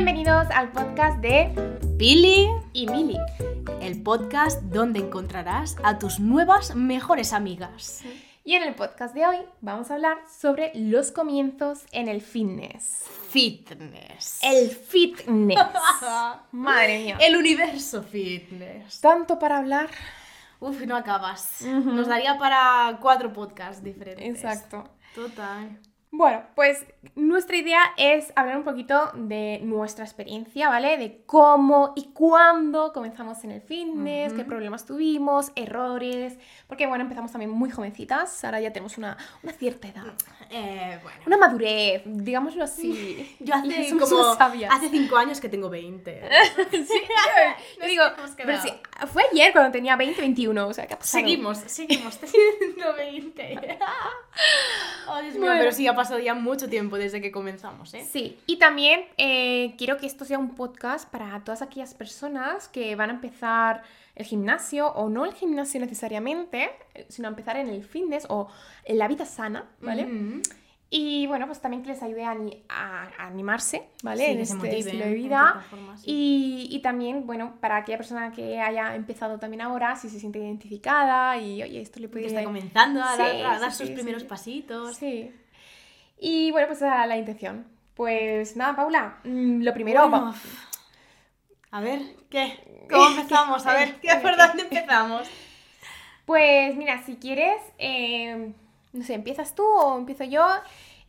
Bienvenidos al podcast de Billy, y Mili. el podcast donde encontrarás a tus nuevas mejores amigas. Y en el podcast de hoy vamos a hablar sobre los comienzos en el fitness. Fitness. El fitness. Madre mía. El universo fitness. Tanto para hablar. Uf, no acabas. Nos daría para cuatro podcasts diferentes. Exacto. Total. Bueno, pues nuestra idea es hablar un poquito de nuestra experiencia, ¿vale? De cómo y cuándo comenzamos en el fitness, qué problemas tuvimos, errores, porque bueno, empezamos también muy jovencitas, ahora ya tenemos una, una cierta edad, Eh, bueno. una madurez, digámoslo así. Yo hace como hace cinco años que tengo 20. Sí, yo, yo digo, pero sí, fue ayer cuando tenía 20, 21, o sea, ¿qué ha pasado? Seguimos, seguimos teniendo 20. Oh, Dios mío, Bueno. pero sí, pasado ya mucho tiempo desde que comenzamos, ¿eh? Sí, y también eh, quiero que esto sea un podcast para todas aquellas personas que van a empezar el gimnasio o no el gimnasio necesariamente, eh, sino a empezar en el fitness o en la vida sana, ¿vale? Ujú. Y bueno, pues también que les ayude a, a- animarse, ¿vale? Sí, en que este motiven, estilo de vida. forma, sí. Y, y también, bueno, para aquella persona que haya empezado también ahora, si se siente identificada y, oye, esto le Que puede... está comenzando a Sí, dar, a dar sus primeros pasitos. Sí. Y bueno, pues esa era la intención. Pues nada, Paula, mm, lo primero... Bueno, a ver, ¿qué? ¿Cómo empezamos? A ver, ¿qué, ¿por dónde empezamos? Pues mira, si quieres, eh, no sé, ¿empiezas tú o empiezo yo?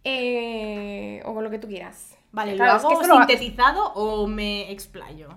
Eh, o con lo que tú quieras. Vale, Claro, ¿lo es hago que lo- sintetizado o me explayo?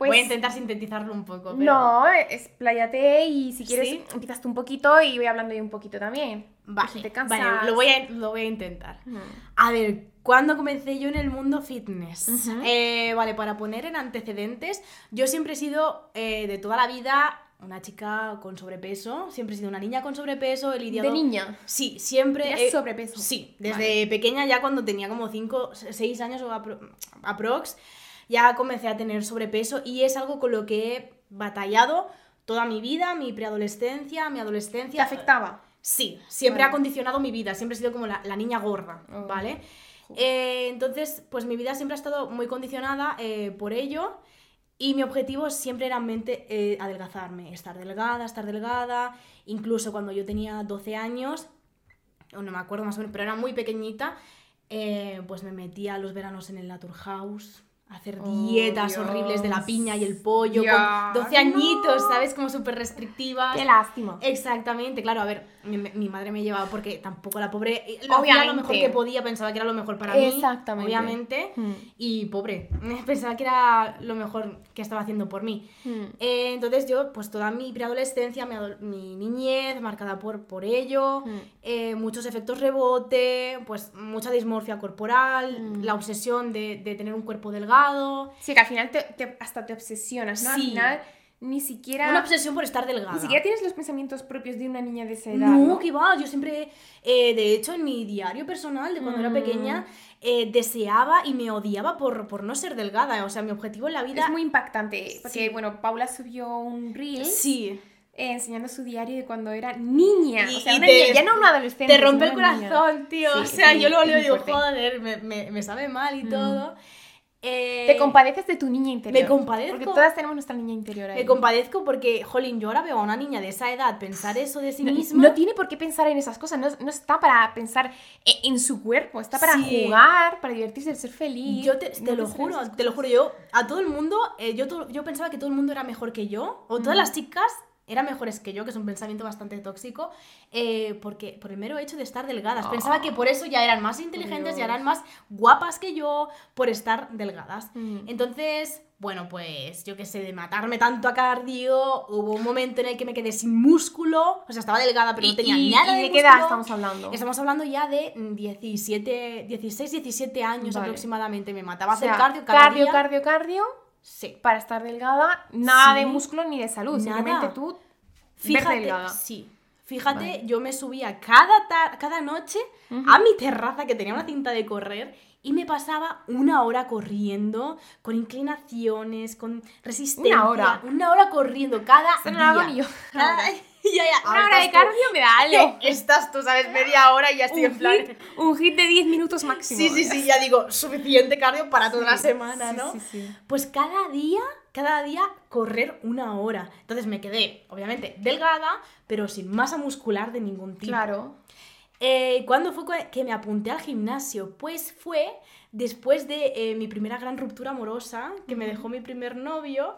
Pues, Voy a intentar sintetizarlo un poco, pero... No, expláyate y si quieres ¿Sí? empiezas tú un poquito y voy hablando yo un poquito también. Vale, Si te cansas. vale, lo voy, a, lo voy a intentar. Ujú. A ver, ¿cuándo comencé yo en el mundo fitness? Ujú. Eh, vale, para poner en antecedentes, yo siempre he sido eh, de toda la vida una chica con sobrepeso, siempre he sido una niña con sobrepeso, he lidiado... De niña. Sí, siempre... ¿Tenías he- sobrepeso? Sí, desde pequeña ya cuando tenía como 5, 6 años o apro- aprox, ya comencé a tener sobrepeso y es algo con lo que he batallado toda mi vida, mi preadolescencia, mi ¿Te adolescencia. afectaba? Sí, siempre Vale. ha condicionado mi vida, siempre he sido como la, la niña gorda, Oh. ¿vale? Eh, entonces, pues mi vida siempre ha estado muy condicionada eh, por ello y mi objetivo siempre era en mente eh, adelgazarme, estar delgada, estar delgada, incluso cuando yo tenía 12 años, o no me acuerdo más o menos, pero era muy pequeñita, pues me metía los veranos en el Naturhaus. a Hacer Oh, dietas horribles de la piña y el pollo Dios, con 12 añitos, no. ¿sabes? Como súper restrictivas. Qué lástima. Exactamente, claro, a ver, mi, mi madre me llevaba porque tampoco la pobre eh, lo hacía lo mejor que podía, pensaba que era lo mejor para mí, Exactamente. obviamente, Mm. y pobre, pensaba que era lo mejor que estaba haciendo por mí. Mm. Eh, entonces yo, pues toda mi preadolescencia, mi, niñez, marcada por, por ello, Mm. eh, muchos efectos rebote, pues mucha dismorfia corporal, la obsesión de, de tener un cuerpo delgado, Sí, que al final te, te- hasta te obsesionas, ¿no? Al Sí. final ni siquiera... una obsesión por estar delgada. Ni siquiera tienes los pensamientos propios de una niña de esa edad, No, ¿no? que va, yo siempre, eh, de hecho, en mi diario personal de cuando era Mm. pequeña, eh, deseaba y me odiaba por, por no ser delgada. O sea, mi objetivo en la vida... Es muy impactante, porque Sí. bueno, Paula subió un reel Sí, eh, enseñando su diario de cuando era niña. Y- o sea, una te- niña, ya no una adolescente. te rompe el una niña. corazón, tío. Sí, o sea, sí, yo lo leo y digo, fuerte. joder, me, me- me sabe mal y Mm. todo. Eh, Te compadeces de tu niña interior. me compadezco. Porque todas tenemos nuestra niña interior ahí. Me compadezco porque, jolín, yo ahora veo a una niña de esa edad pensar eso de sí no, misma. no tiene por qué pensar en esas cosas, no, no está para pensar e- en su cuerpo, está para Sí. jugar, para divertirse, ser feliz. Yo te, lo juro, te lo juro, yo a todo el mundo, eh, yo, yo pensaba que todo el mundo era mejor que yo, o todas Mm. las chicas eran mejores que yo, que es un pensamiento bastante tóxico, eh, porque por el mero hecho de estar delgadas. Pensaba que por eso ya eran más inteligentes, ya Dios. eran más guapas que yo, por estar delgadas. Mm. Entonces, bueno, pues yo qué sé, de matarme tanto a cardio, hubo un momento en el que me quedé sin músculo, o sea, estaba delgada, pero no ¿Y- tenía y- nada ¿y de de qué edad estamos hablando? Estamos hablando ya de 17, 16, 17 años Vale. aproximadamente. Me mataba O sea, hacer cardio cada cardio, día. cardio, cardio, Sí. para estar delgada, nada Sí. de músculo ni de salud, Nada. simplemente tú Fíjate, delgada. sí. Fíjate, Vale. yo me subía cada, cada noche a mi terraza que tenía una cinta de correr y me pasaba una hora corriendo, con inclinaciones, con resistencia. Una hora. Una hora corriendo cada Esto no lo hago día. ni yo. Cada, ya, ya. Una hora de estás tú. cardio me da algo. Estás tú, ¿sabes? Media hora y ya estoy Un en plan. hit, un hit de 10 minutos máximo. Sí, sí, sí, ya digo, suficiente cardio para toda la Sí, semana, sí, ¿no? sí, sí. Pues cada día, cada día correr una hora. Entonces me quedé, obviamente, delgada, pero sin masa muscular de ningún tipo. Claro. Eh, ¿Cuándo fue que me apunté al gimnasio? Pues fue después de eh, mi primera gran ruptura amorosa, que me dejó mi primer novio.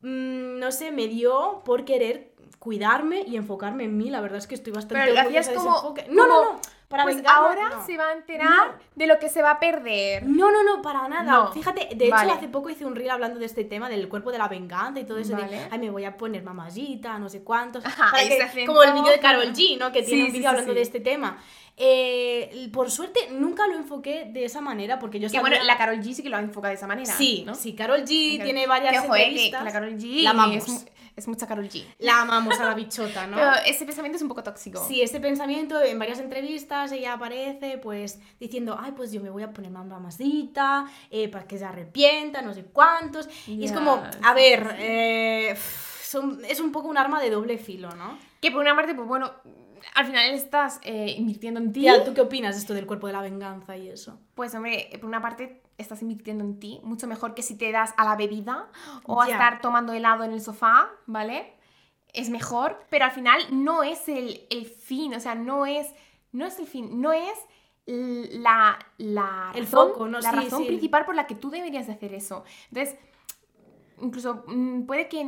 Mm, no sé, me dio por querer cuidarme y enfocarme en mí. La verdad es que estoy bastante Pero lo hacías como- enfoque. No, no, como, no. Para pues vengarme, ahora no. se va a enterar de lo que se va a perder. No, no, no, para nada. No. Fíjate, de hecho, Vale. hace poco hice un reel hablando de este tema del cuerpo de la venganza y todo eso Vale. de, ay, me voy a poner mamallita, no sé cuántos. Ajá, para que- como el vídeo de Carol G, ¿no? Que tiene Sí, un sí, vídeo sí, hablando sí. de este tema. Eh, por suerte, nunca lo enfoqué de esa manera porque yo Que sabía... bueno, la Carol G sí que lo enfoca de esa manera. Sí, ¿no? sí, Carol G Que- tiene varias que, ojo, eh, que- entrevistas. que la Carol G La amamos. es, es mucha Carol G. La amamos a la bichota, ¿no? Pero ese pensamiento es un poco tóxico. Sí, este pensamiento en varias entrevistas ella aparece pues diciendo, ay, pues yo me voy a poner más mamasita, eh, para que se arrepienta, no sé cuántos. Y es como, a ver, eh, son- es un poco un arma de doble filo, ¿no? Que por una parte, pues bueno, al final estás eh, invirtiendo en ti. Tía, ¿tú qué opinas de esto del cuerpo de la venganza y eso? Pues hombre, por una parte estás invirtiendo en ti, mucho mejor que si te das a la bebida o a estar tomando helado en el sofá, ¿vale? Es mejor, pero al final no es el, el fin, o sea, no es, no es el fin, no es la, la El razón, foco, ¿no? la Sí, razón sí. principal por la que tú deberías de hacer eso. Entonces, incluso mm, puede que,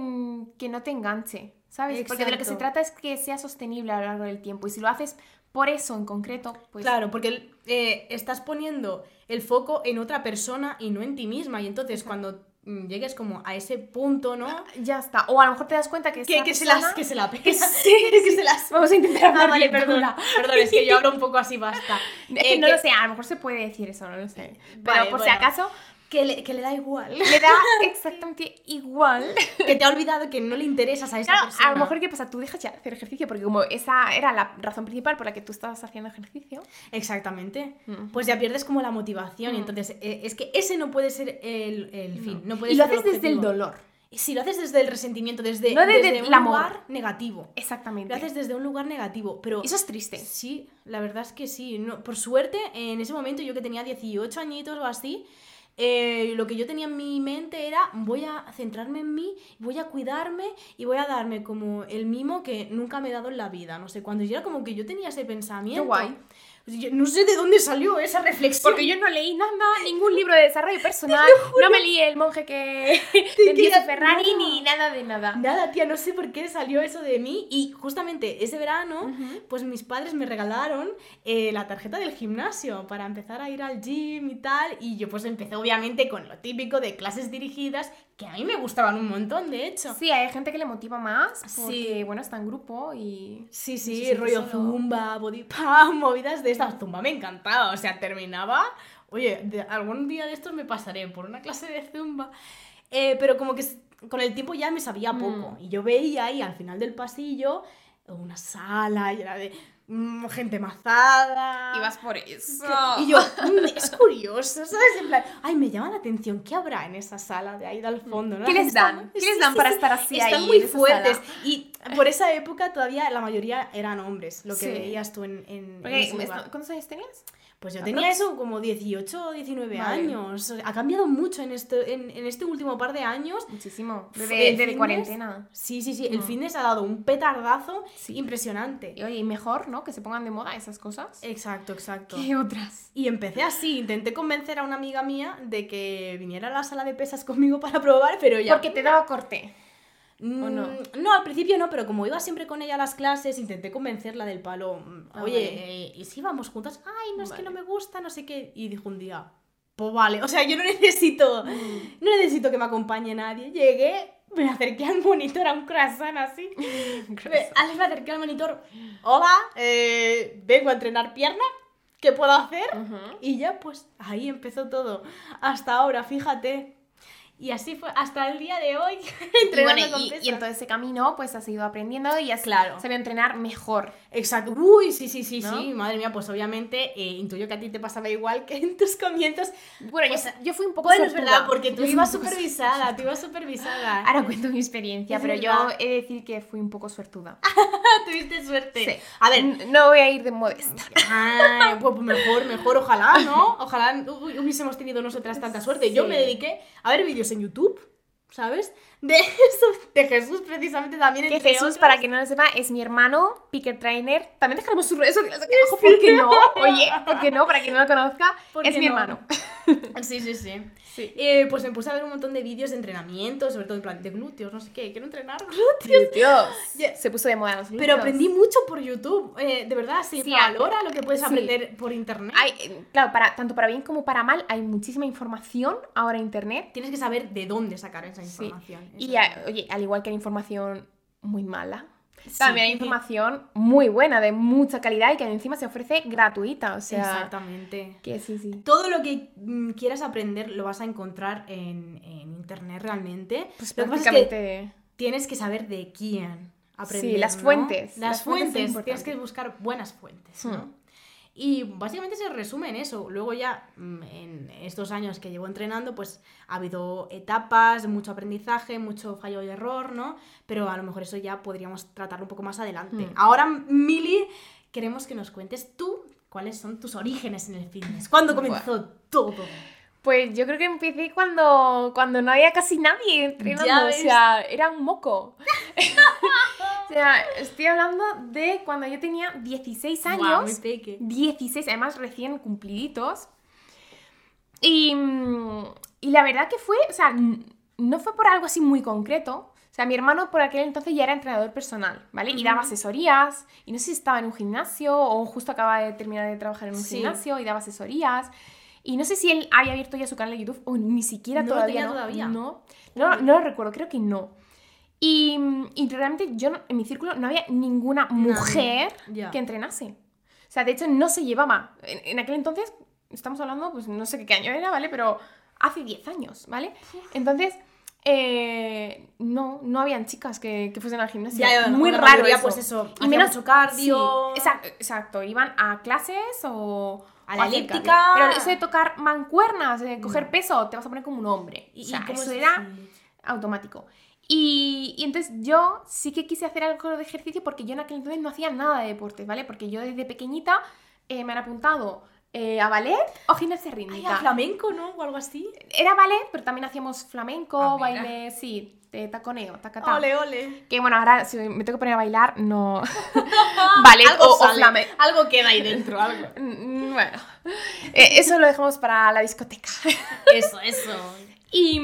que no te enganche, ¿sabes? Porque de lo que se trata es que sea sostenible a lo largo del tiempo y si lo haces por eso en concreto, pues... Claro, porque eh, estás poniendo el foco en otra persona y no en ti misma. Y entonces cuando mm, llegues como a ese punto, ¿no? Ya está. O a lo mejor te das cuenta que Que, que se las que se la pela. que sí, que se las Vamos a intentar Ah, hablar vale, bien, perdón. Es que yo hablo un poco así, basta. Es que Eh, no lo sé, a lo mejor se puede decir eso, no lo sé. Pero Vale, por si acaso, Que le, que le da igual. le da exactamente igual. que te ha olvidado que no le interesas a esa Claro, persona. a lo mejor, ¿qué pasa? Tú dejas ya hacer ejercicio porque como esa era la razón principal por la que tú estabas haciendo ejercicio. Exactamente. Mm. Pues ya pierdes como la motivación. Y Mm. entonces, eh, es que ese no puede ser el, el fin. No puede y lo ser el haces desde el dolor. Si lo haces desde el resentimiento, desde, No desde desde el un amor. lugar negativo. Exactamente. Lo haces desde un lugar negativo. Pero Eso es triste. Sí, la verdad es que sí. No, por suerte, en ese momento yo que tenía 18 añitos o así, eh, lo que yo tenía en mi mente era voy a centrarme en mí, voy a cuidarme y voy a darme como el mimo que nunca me he dado en la vida. No sé, cuando yo era como que yo tenía ese pensamiento. Qué guay. Yo no sé de dónde salió esa reflexión. Porque yo no leí nada, ningún libro de desarrollo personal, no me leí el monje que su Ferrari nada. ni nada de nada. Nada, tía, no sé por qué salió eso de mí. Y justamente ese verano, pues mis padres me regalaron eh, la tarjeta del gimnasio para empezar a ir al gym y tal. Y yo pues empecé obviamente con lo típico de clases dirigidas, que a mí me gustaban un montón, de hecho. Sí, hay gente que le motiva más Sí. porque, bueno, está en grupo y... Sí, No sí, siente rollo solo. zumba, body pump, movidas de estas. Zumba me encantaba, o sea, terminaba. Oye, de- algún día de estos me pasaré por una clase de zumba. Eh, pero como que con el tiempo ya me sabía Mm. poco. Y yo veía ahí al final del pasillo una sala llena de mm, gente mazada. Y vas por eso. Y yo, mm, es curioso, ¿sabes? En plan, ay, me llama la atención, ¿qué habrá en esa sala de ahí del fondo? ¿no? ¿Qué les dan? ¿Qué les dan para estar así Están ahí muy fuertes. Y por esa época todavía la mayoría eran hombres, lo que Sí. veías tú en, en- en ese lugar. ¿Cuántos años tenías? Pues yo tenía eso como 18 o 19 Vale. años. Ha cambiado mucho en este, en, en este último par de años. Muchísimo. Desde, cuarentena. Sí, sí, sí. El Mm. fitness ha dado un petardazo Sí. impresionante. Y oye, mejor, ¿no? Que se pongan de moda esas cosas. Exacto, exacto. ¿Qué otras? Y empecé así, intenté convencer a una amiga mía de que viniera a la sala de pesas conmigo para probar, pero ya... Porque te daba corte. Mm, ¿o no? no, al principio no, pero como iba siempre con ella a las clases, intenté convencerla del palo. Ah, Oye, eh, ¿y si vamos juntas? Ay, no es que no me gusta, no sé qué. Y dijo un día, pues vale, o sea, yo no necesito, Mm. no necesito que me acompañe nadie. Llegué, me acerqué al monitor, a un croissant así. Ale, me acerqué al monitor, hola, eh, vengo a entrenar pierna, ¿qué puedo hacer? Y ya pues ahí empezó todo. Hasta ahora, fíjate. Y así fue hasta el día de hoy. Y, entrenando bueno, con y, pesas. y en todo ese camino, pues has ido aprendiendo y has Claro. sabido entrenar mejor. Exacto. Uy, sí, sí, sí, ¿No? sí. Madre mía, pues obviamente eh, intuyo que a ti te pasaba igual que en tus comienzos. Bueno, Pues, yo, yo fui un poco Bueno, es verdad, porque tú Yo ibas supervisada, tú ibas supervisada. Ahora cuento mi experiencia, pero verdad. yo he de decir que fui un poco suertuda. Tuviste suerte. Sí. A ver, N- No voy a ir de modesta. Ay, pues mejor, mejor, ojalá, ¿no? Ojalá hu- hubiésemos tenido nosotras tanta suerte. Yo Sí. me dediqué a ver vídeos en YouTube, ¿sabes? De eso, de Jesús precisamente también. Que Jesús, otros. para quien no lo sepa, es mi hermano, Picker Trainer. También dejaremos sus redes sociales aquí abajo, ¿por qué no? Oye, ¿por qué no? Para quien no lo conozca, ¿Por es mi no? hermano. Sí, sí, sí. Sí. Eh, pues me puse a ver un montón de vídeos de entrenamiento, sobre todo en plan de glúteos, no sé qué, quiero entrenar glúteos. Ya. Se puso de moda los Pero glúteos. aprendí mucho por YouTube, eh, de verdad, se Sí, valora lo que puedes sí. aprender por internet. Hay, claro, para, tanto para bien como para mal, hay muchísima información ahora en internet. Tienes que saber de dónde sacar esa información. Y a- oye, al igual que hay información muy mala, Sí. también hay información muy buena, de mucha calidad y que encima se ofrece gratuita. O sea, Exactamente. que sí, sí. Todo lo que mm, quieras aprender lo vas a encontrar en, en internet realmente. Pues lo que pasa es que prácticamente. tienes que saber de quién aprender. las ¿no? fuentes, Las, las fuentes tienes que buscar buenas fuentes, Hmm. ¿no? Y básicamente se resume en eso. Luego ya, mm, en estos años que llevo entrenando, pues ha habido etapas, mucho aprendizaje, mucho fallo y error, ¿no? Pero a lo mejor eso ya podríamos tratarlo un poco más adelante. Hmm. Ahora, Mili, queremos que nos cuentes tú cuáles son tus orígenes en el fitness. ¿Cuándo comenzó todo? Pues yo creo que empecé cuando, cuando no había casi nadie entrenando. O sea, era un moco. o sea, estoy hablando de cuando yo tenía 16 Guau, años. peque. 16, además recién cumpliditos. Y, mm, y la verdad que fue, o sea, no fue por algo así muy concreto. O sea, mi hermano por aquel entonces ya era entrenador personal, ¿vale? Y daba asesorías. Y no sé si estaba en un gimnasio o justo acaba de terminar de trabajar en un Sí. gimnasio y daba asesorías. Y no sé si él había abierto ya su canal de YouTube o ni siquiera No lo todavía. ¿no? todavía. No, no, no lo recuerdo, creo que no. Y, y realmente yo en mi círculo no había ninguna mujer Ya. que entrenase. O sea, de hecho no se llevaba. En, en aquel entonces, estamos hablando, pues no sé qué año era, ¿vale? Pero hace 10 años, ¿vale? Entonces, eh, no, no habían chicas que, que fuesen al gimnasio. Ya, Muy raro mayoría, eso. pues eso, y menos cardio. Sí, exacto, exacto. Iban a clases o A la elíptica. Pero eso de tocar mancuernas, de coger peso, te vas a poner como un hombre. ¿Y, o sea, y eso es era automático. Y, y entonces yo sí que quise hacer algo de ejercicio porque yo en aquel entonces no hacía nada de deportes, ¿vale? Porque yo desde pequeñita eh, me han apuntado eh, a ballet o gimnasia Ay, rítmica. a flamenco, ¿no? O algo así. Era ballet, pero también hacíamos flamenco, Ah, baile, sí, de taconeo, tacatá. Ole, ole. Que bueno, ahora si me tengo que poner a bailar, no. ballet algo o, flamenco. Algo queda ahí dentro, algo. Mm, Bueno, eh, eso lo dejamos para la discoteca. Eso, eso. Y,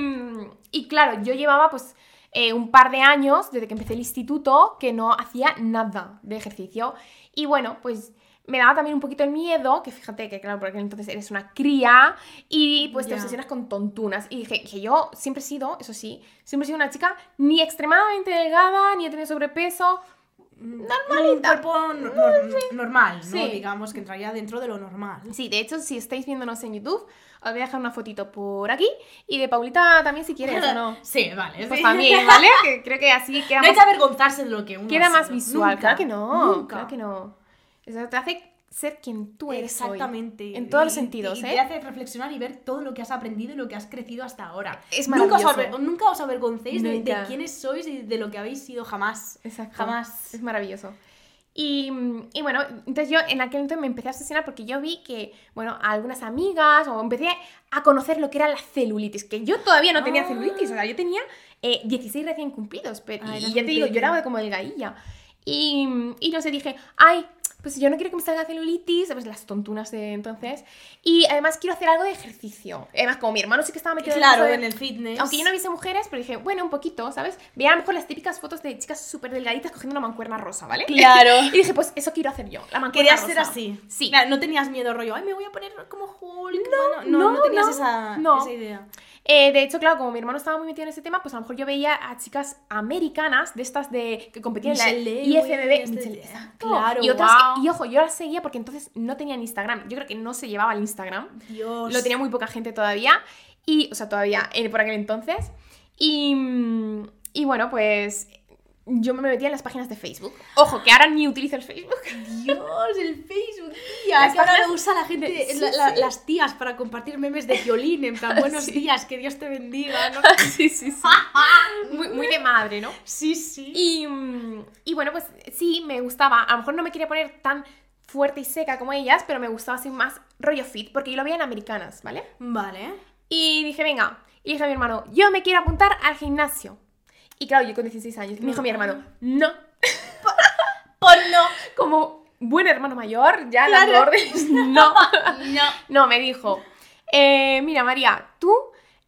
y claro, yo llevaba pues eh, un par de años desde que empecé el instituto que no hacía nada de ejercicio. Y bueno, pues me daba también un poquito el miedo, que fíjate que claro, por aquel entonces eres una cría y pues te obsesionas con tontunas. Y dije que yo siempre he sido, eso sí, siempre he sido una chica ni extremadamente delgada, ni he tenido sobrepeso. Un cuerpo nor- nor- normal, ¿no? Sí. Digamos que entraría dentro de lo normal. Sí, de hecho, si estáis viéndonos en YouTube, os voy a dejar una fotito por aquí. Y de Paulita también si quieres, ¿o no? Sí, vale. Pues sí. también, ¿vale? Que creo que así queda No hay más que avergonzarse de lo que uno Queda más visual, Nunca, claro que no, Nunca. claro que no. Eso te hace ser quien tú eres hoy. Exactamente. En todos los sentidos, y ¿eh? te hace reflexionar y ver todo lo que has aprendido y lo que has crecido hasta ahora. Es nunca os, maravilloso. nunca os avergoncéis de, de quiénes sois y de lo que habéis sido jamás. Exacto. Jamás. Es maravilloso. Y, y bueno, entonces yo en aquel entonces me empecé a obsesionar porque yo vi que, bueno, a algunas amigas o empecé a conocer lo que era la celulitis, que yo todavía no tenía Ah. celulitis, o sea, yo tenía eh, 16 recién cumplidos, pero, Ah, y ya te digo, yo era como delgadilla. Y, y no sé, dije, ay, pues yo no quiero que me salga celulitis, ¿sabes? Las tontunas de entonces. Y además quiero hacer algo de ejercicio. Además, como mi hermano sí que estaba metido Claro, en el fitness. aunque yo no viese mujeres, pero dije, bueno, un poquito, ¿sabes? Veía a lo mejor las típicas fotos de chicas súper delgaditas cogiendo una mancuerna rosa, ¿vale? Claro. y dije, pues eso quiero hacer yo, la mancuerna Querías rosa. ser así. Sí. Claro, no tenías miedo, rollo, ay, me voy a poner como Hulk. No, no, no, no, tenías no, esa, no. esa idea. Eh, de hecho, claro, como mi hermano estaba muy metido en ese tema, pues a lo mejor yo veía a chicas americanas, de estas de que competían en la IFBB. este- claro, y otras, y ojo, yo las seguía porque entonces no tenían Instagram. Yo creo que no se llevaba el Instagram. Dios. Lo tenía muy poca gente todavía. Y, o sea, todavía eh, por aquel entonces. Y, mm, y bueno, pues yo me metía en las páginas de Facebook. Ojo, que ahora ni utilizo el Facebook. Dios, el Facebook, tía. Las que ahora páginas lo usa la gente, de- sí, la- la- sí. las tías para compartir memes de violín, en plan, buenos Sí. días, que Dios te bendiga, ¿no? sí, sí, sí. Muy, muy de madre, ¿no? Sí, sí. Y, mm, y bueno, pues sí, me gustaba. A lo mejor no me quería poner tan fuerte y seca como ellas, pero me gustaba así más rollo fit, porque yo lo veía en americanas, ¿vale? Vale. Y dije, venga, y dije a mi hermano, yo me quiero apuntar al gimnasio. Y claro, yo con 16 años, me dijo mi hermano, no. Por no. Como buen hermano mayor, ya Claro. dando órdenes, no. No. No, me dijo, eh, mira María, tú,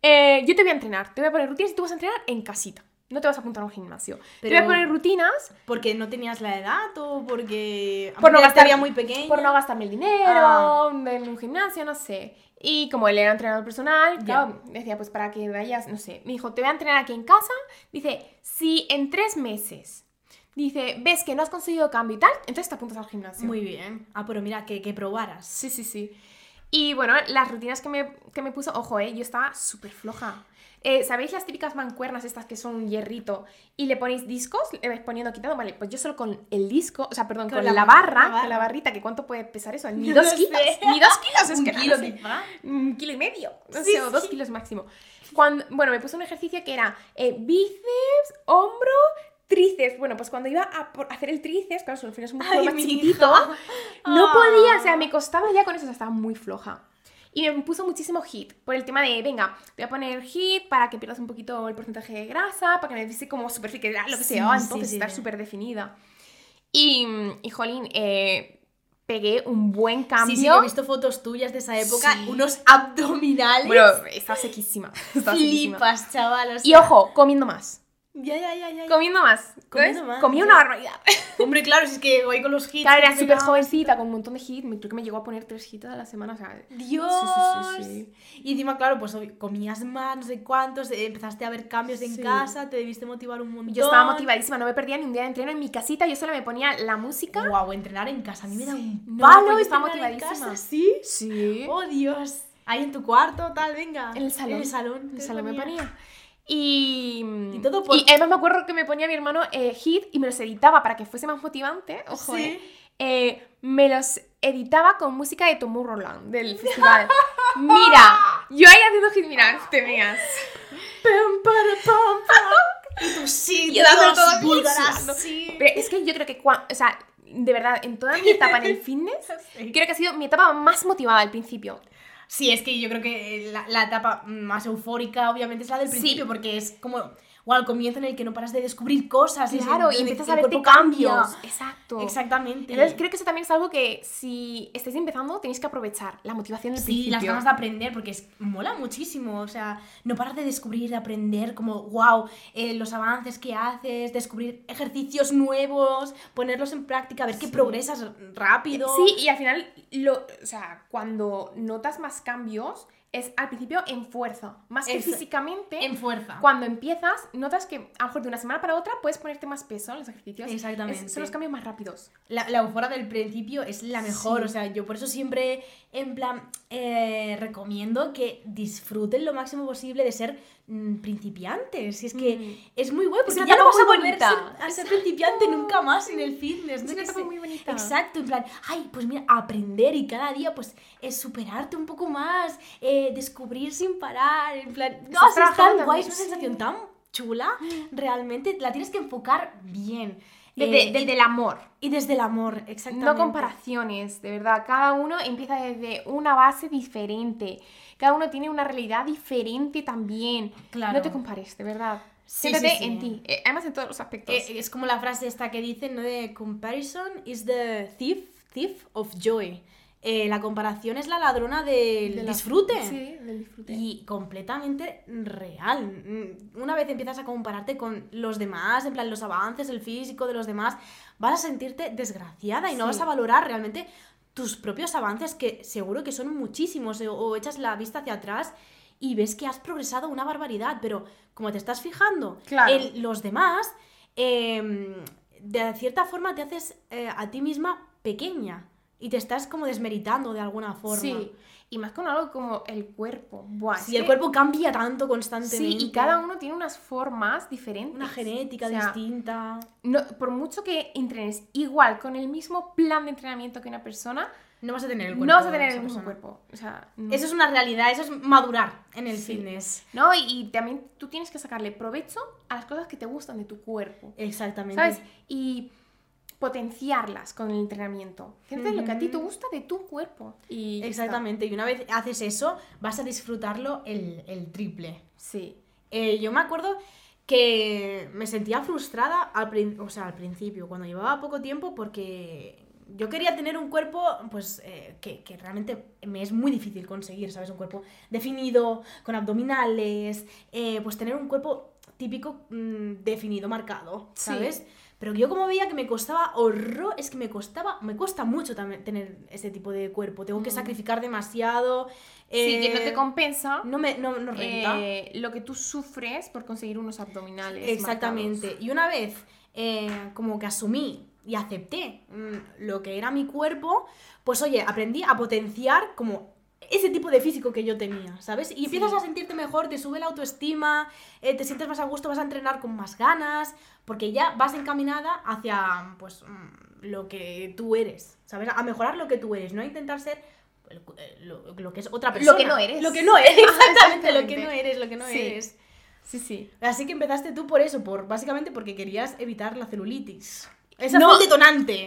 eh, yo te voy a entrenar, te voy a poner rutinas y tú vas a entrenar en casita. No te vas a apuntar a un gimnasio. Te voy a poner rutinas ¿Porque no tenías la edad o porque, Por no gastar- muy pequeña? por no gastarme el dinero Ah. en un gimnasio, no sé. Y como él era entrenador personal, claro, decía, pues para que vayas, no sé. Me dijo, te voy a entrenar aquí en casa. Dice, si en tres meses, dice, ves que no has conseguido cambio y tal, entonces te apuntas al gimnasio. Muy bien. Ah, pero mira, que, que probaras. Sí, sí, sí. Y bueno, las rutinas que me, que me puso, ojo, eh, yo estaba súper floja. Eh, ¿Sabéis las típicas mancuernas estas que son un hierrito y le ponéis discos, le vais poniendo, quitando? Vale, pues yo solo con el disco, o sea, perdón, con, Con la, la barra, la barra. con la barrita, que cuánto puede pesar eso, ni No dos sé. kilos, ni dos kilos, es Un que no kilo sé. un kilo y medio, no Sí, sé, o dos kilos máximo. Cuando, bueno, me puso un ejercicio que era eh, bíceps, hombro, tríceps. Bueno, pues cuando iba a hacer el tríceps, claro, al final es un poco más chiquitito, no Ah. podía, o sea, me costaba ya con eso, o sea, estaba muy floja. Y me puso muchísimo hit por el tema de, venga, te voy a poner hit para que pierdas un poquito el porcentaje de grasa, para que me viese como súper fit, lo que Sí, se llevaba sí, entonces, sí. estar súper definida. Y, y jolín, eh, pegué un buen cambio. Sí, sí, he visto fotos tuyas de esa época. Sí. Unos abdominales. Bueno, estaba sequísima. Estaba sequísima. Flipas, chaval. o Y sea, ojo, comiendo más. Ya, ya, ya, ya. Comiendo más. Comiendo más, Comía sí. una barbaridad. Hombre, claro, si es que voy con los hits. Claro, era súper jovencita, con un montón de hits. Me- Creo que me llegó a poner tres hits a la semana. O sea, Dios. Sí, sí, sí, Y encima, claro, pues comías más, no sé cuántos, eh, empezaste a ver cambios en Sí. casa, te debiste motivar un montón. yo estaba motivadísima, no me perdía ni un día de entreno en mi casita. Yo solo me ponía la música. Guau, entrenar en casa. A mí me da un No, palo pues yo estaba entrenar en motivadísima. casa, ¿Sí? Sí. Oh, Dios. Ahí en tu cuarto, tal, venga. En el salón. En el salón. En el salón me ponía. Y, Y todo por- y además me acuerdo que me ponía mi hermano eh, hit y me los editaba para que fuese más motivante. Ojo, Sí. eh. Eh, me los editaba con música de Tomorrowland, del festival. Mira, yo ahí haciendo hit, mira, te pam. Y tú sí, Y sí. Pero es que yo creo que, o sea, de verdad, en toda mi etapa en el fitness, Sí. creo que ha sido mi etapa más motivada al principio. Sí, es que yo creo que la, la etapa más eufórica, obviamente, es la del Sí. principio, porque es como o al comienzo en el que no paras de descubrir cosas. y Claro, y el- empiezas a verte cambia. cambios. Exacto. Exactamente. Entonces creo que eso también es algo que si estáis empezando tenéis que aprovechar la motivación del Sí, principio. las ganas de aprender, porque es, mola muchísimo. O sea, no paras de descubrir, de aprender, como, wow, los avances que haces, descubrir ejercicios nuevos, ponerlos en práctica, ver que Sí. progresas rápido. Sí, y al final, lo, o sea, cuando notas más cambios, es al principio en fuerza, más que Es- físicamente. En fuerza. Cuando empiezas, notas que a lo mejor de una semana para otra puedes ponerte más peso en los ejercicios. Exactamente. Es- son los cambios más rápidos. La, la euforia del principio es la mejor, Sí. o sea, yo por eso siempre, en plan, eh, recomiendo que disfruten lo máximo posible de ser principiantes. Y es que Mm. es muy bueno, Es porque ya no vas a volver a ser principiante nunca más en el fitness. Es una etapa muy bonita. Exacto, en plan, ay, pues mira, aprender y cada día, pues, es superarte un poco más, eh, descubrir sin parar, en plan, no, es tan guay, es también, una sí. sensación tan chula, realmente la tienes que enfocar bien. Desde, Eh, desde el amor. y desde el amor, exactamente. No comparaciones, de verdad. Cada uno empieza desde una base diferente. Cada uno tiene una realidad diferente también. Claro. No te compares, de verdad. Sí, Siéntate sí, en ti. eh, Además, en todos los aspectos. Eh, es como la frase esta que dicen, ¿no? De comparison is the thief, thief of joy. Eh, la comparación es la ladrona del De la- disfrute. Sí, del disfrute. Y completamente real. Mm, Una vez empiezas a compararte con los demás, en plan los avances, el físico de los demás, vas a sentirte desgraciada y no vas a valorar realmente tus propios avances, que seguro que son muchísimos, eh, o echas la vista hacia atrás y ves que has progresado una barbaridad, pero como te estás fijando Claro. en los demás, eh, de cierta forma te haces eh, a ti misma pequeña. Y te estás como desmeritando de alguna forma. Sí, y más con algo como el cuerpo. Buah, Sí, el que- cuerpo cambia tanto constantemente. Sí, y cada uno tiene unas formas diferentes. Una genética O sea, distinta. no- por mucho que entrenes igual, con el mismo plan de entrenamiento que una persona, No vas a tener el cuerpo. no vas a tener el mismo cuerpo. O sea, no. Eso es una realidad, eso es madurar en el Sí. fitness. No, y, y también tú tienes que sacarle provecho a las cosas que te gustan de tu cuerpo. Exactamente. ¿Sabes? Y potenciarlas con el entrenamiento. Hacer lo que a ti te gusta de tu cuerpo. Y ya está. Exactamente. Y una vez haces eso, vas a disfrutarlo el, el triple. Sí. Eh, yo me acuerdo que me sentía frustrada al, o sea, al principio, cuando llevaba poco tiempo, porque yo quería tener un cuerpo pues, eh, que, que realmente me es muy difícil conseguir, ¿sabes? Un cuerpo definido, con abdominales, eh, pues tener un cuerpo típico mm, definido, marcado, Sí. Pero yo como veía que me costaba horror, es que me costaba, me cuesta mucho también tener ese tipo de cuerpo, tengo que Mm. sacrificar demasiado. Sí, que no eh, te compensa no me no, no renta. eh, lo que tú sufres por conseguir unos abdominales. Exactamente. marcados. Y una vez eh, como que asumí y acepté mm, lo que era mi cuerpo, pues oye, aprendí a potenciar como ese tipo de físico que yo tenía, ¿sabes? Y empiezas Sí. a sentirte mejor, te sube la autoestima, eh, te sientes más a gusto, vas a entrenar con más ganas, porque ya vas encaminada hacia, pues, mm, lo que tú eres, ¿sabes? A mejorar lo que tú eres, no a intentar ser cu- eh, lo, lo que es otra persona. que no eres. Lo que no eres, exactamente, lo que no eres, lo que no Sí. eres. Sí, sí. Así que empezaste tú por eso, por básicamente porque querías evitar la celulitis. Esa No. fue el detonante.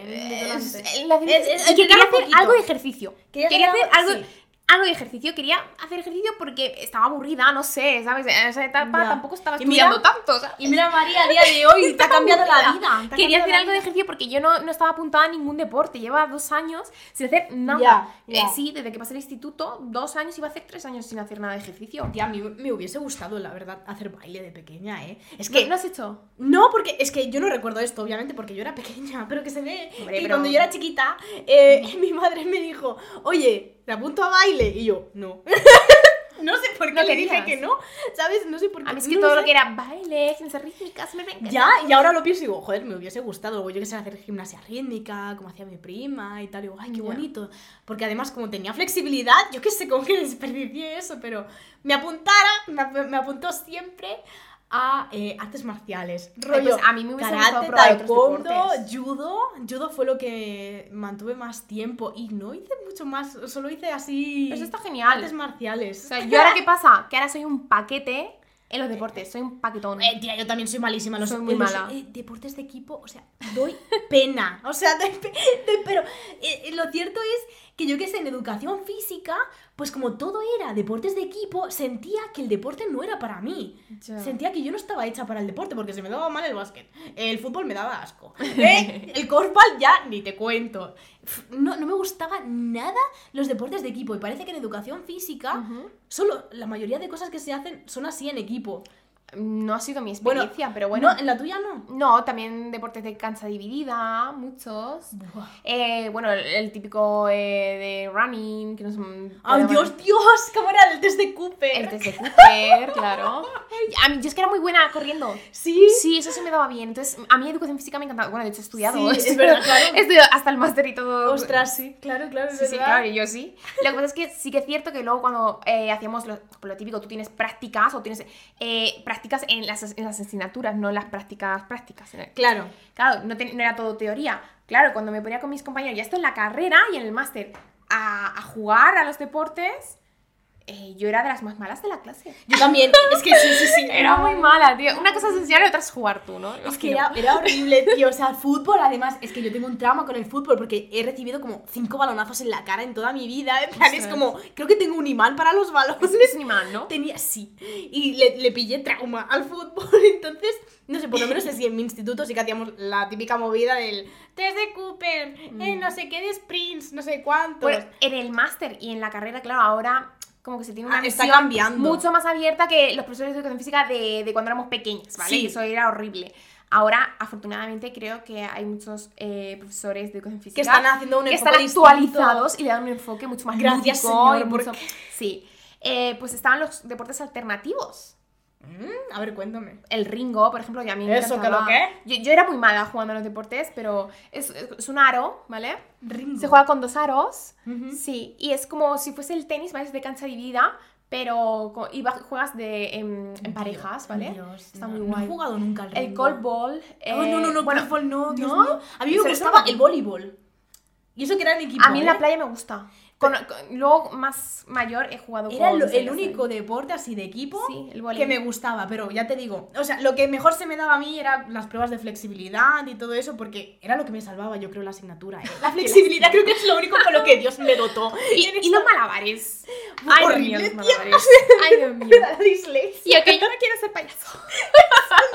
Es- detonante. la- Es- quería un hacer poquito. algo de ejercicio. Quería hacer algo- algo, sí. Algo de ejercicio. Quería hacer ejercicio porque estaba aburrida, no sé, ¿sabes? En esa etapa Ya. tampoco estaba Y mira- estudiando tanto, ¿sabes? Y mira, María, a día de hoy te ha cambiado la vida. Quería hacer algo de ejercicio porque yo no, no estaba apuntada a ningún deporte. Lleva dos años sin hacer nada. Ya, ya. Eh, sí, desde que pasé el instituto, dos años, iba a hacer tres años sin hacer nada de ejercicio. Tía, a mí me hubiese gustado, la verdad, hacer baile de pequeña, ¿eh? Es que... ¿No has hecho? No, porque es que yo no recuerdo esto, obviamente, porque yo era pequeña, pero que se ve Hombre, pero- cuando yo era chiquita, eh, mi madre me dijo, oye, ¿te apunto a baile? Y yo, no. no sé por qué No le dije que no, ¿sabes? No sé por qué. A mí es que no todo sé. lo que era baile, gimnasia rítmica, me venga. Ya, y ahora lo pienso y digo, joder, me hubiese gustado. Yo que sé, hacer gimnasia rítmica, como hacía mi prima y tal. Y digo, ay, qué bonito. Porque además, como tenía flexibilidad, yo qué sé, como que desperdicié eso, pero me apuntara, me, ap- me apuntó siempre a eh, artes marciales. Rollo, pues a mí me hubiese karate, taekwondo, judo. Judo fue lo que mantuve más tiempo. Y no hice mucho más, solo hice así. Eso está genial. Artes marciales. O sea, ¿yo ahora qué pasa? Que ahora soy un paquete en los deportes, soy un paquetón. Eh, tía, yo también soy malísima. Los, Soy muy los, mala. eh, deportes de equipo, o sea, doy pena. O sea, doy pe- doy- pero eh, eh, lo cierto es que yo que sé, en educación física, pues como todo era deportes de equipo, sentía que el deporte no era para mí. Sentía que yo no estaba hecha para el deporte porque se me daba mal el básquet. El fútbol me daba asco. ¿eh? El korfball ya ni te cuento. No, no me gustaba nada los deportes de equipo. Y parece que en educación física, solo la mayoría de cosas que se hacen son así en equipo. No ha sido mi Bueno, experiencia, pero bueno. No, en la tuya no. No, también deportes de cancha dividida, muchos. Eh, bueno, el, el típico eh, de running, que no son... ¡Ay, Dios, Dios! ¿Cómo era el test de Cooper? El test de Cooper, claro. A mí, yo es que era muy buena corriendo. Sí. Sí, eso se me daba bien. Entonces, a mí educación física me encantaba. Bueno, de hecho he estudiado. Sí, es verdad, claro. He estudiado hasta el máster y todo. Ostras, sí. Claro, claro, Sí, sí, claro, y yo sí. Lo que pasa es que sí que es cierto que luego cuando eh, hacíamos lo, lo típico, tú tienes prácticas o tienes eh, prácticas en las, en las asignaturas, no las prácticas prácticas. Claro. Claro, no, te- no era todo teoría. Claro, cuando me ponía con mis compañeros, ya esto en la carrera y en el máster, a, a jugar a los deportes, eh, yo era de las más malas de la clase. Yo también. Es que sí, sí, sí. Era muy mala, tío. Una cosa es enseñar y otra es jugar tú, ¿no? Es que era, era horrible, tío. O sea, el fútbol, además, es que yo tengo un trauma con el fútbol porque he recibido como cinco balonazos en la cara en toda mi vida. En plan, es como, creo que tengo un imán para los balones. Es un imán, ¿no? Tenía, sí. Y le, le pillé trauma al fútbol. Entonces, no sé, por lo menos así en mi instituto sí que hacíamos la típica movida del test de Cooper, eh, no sé qué de sprints, no sé cuántos. Bueno, en el máster y en la carrera, claro, ahora como que se tiene una Ah, está cambiando. mucho más abierta que los profesores de educación física de, de cuando éramos pequeños, ¿vale? Sí. Eso era horrible. Ahora, afortunadamente, creo que hay muchos eh, profesores de educación física que están haciendo un que enfoque están distinto. actualizados y le dan un enfoque mucho más Gracias, lúdico y señor, mucho- porque- Sí. Eh, pues estaban los deportes alternativos. Mm, a ver, cuéntame. El Ringo, por ejemplo, que a mí me ¿Eso encantaba. lo qué? Yo, yo era muy mala jugando a los deportes, pero es, es un aro, ¿vale? Ringo. Se juega con dos aros, Ujú. sí, y es como si fuese el tenis, ¿vale? Es de cancha dividida, pero co- y juegas de, en, en parejas, ¿vale? Dios, Está no, muy no guay. he jugado nunca al el Ringo. golf ball. Oh, no, no, no, bueno, golf ball no, Dios ¿no? mío. A mí me gustaba no. el voleibol. Y eso que era en equipo. A mí en la ¿eh? playa me gusta. Con- con- luego, más mayor, he jugado Era con el selección. único deporte así de equipo Sí, el que me gustaba, pero ya te digo, o sea, lo que mejor se me daba a mí eran las pruebas de flexibilidad y todo eso, porque era lo que me salvaba, yo creo, la asignatura. ¿eh? La flexibilidad creo que es lo único con lo que Dios me dotó. Y, y los malabares. Ay, Dios mío, los malabares. Ay, Dios mío. La dislexia. Y ok, yo no quiero ser payaso.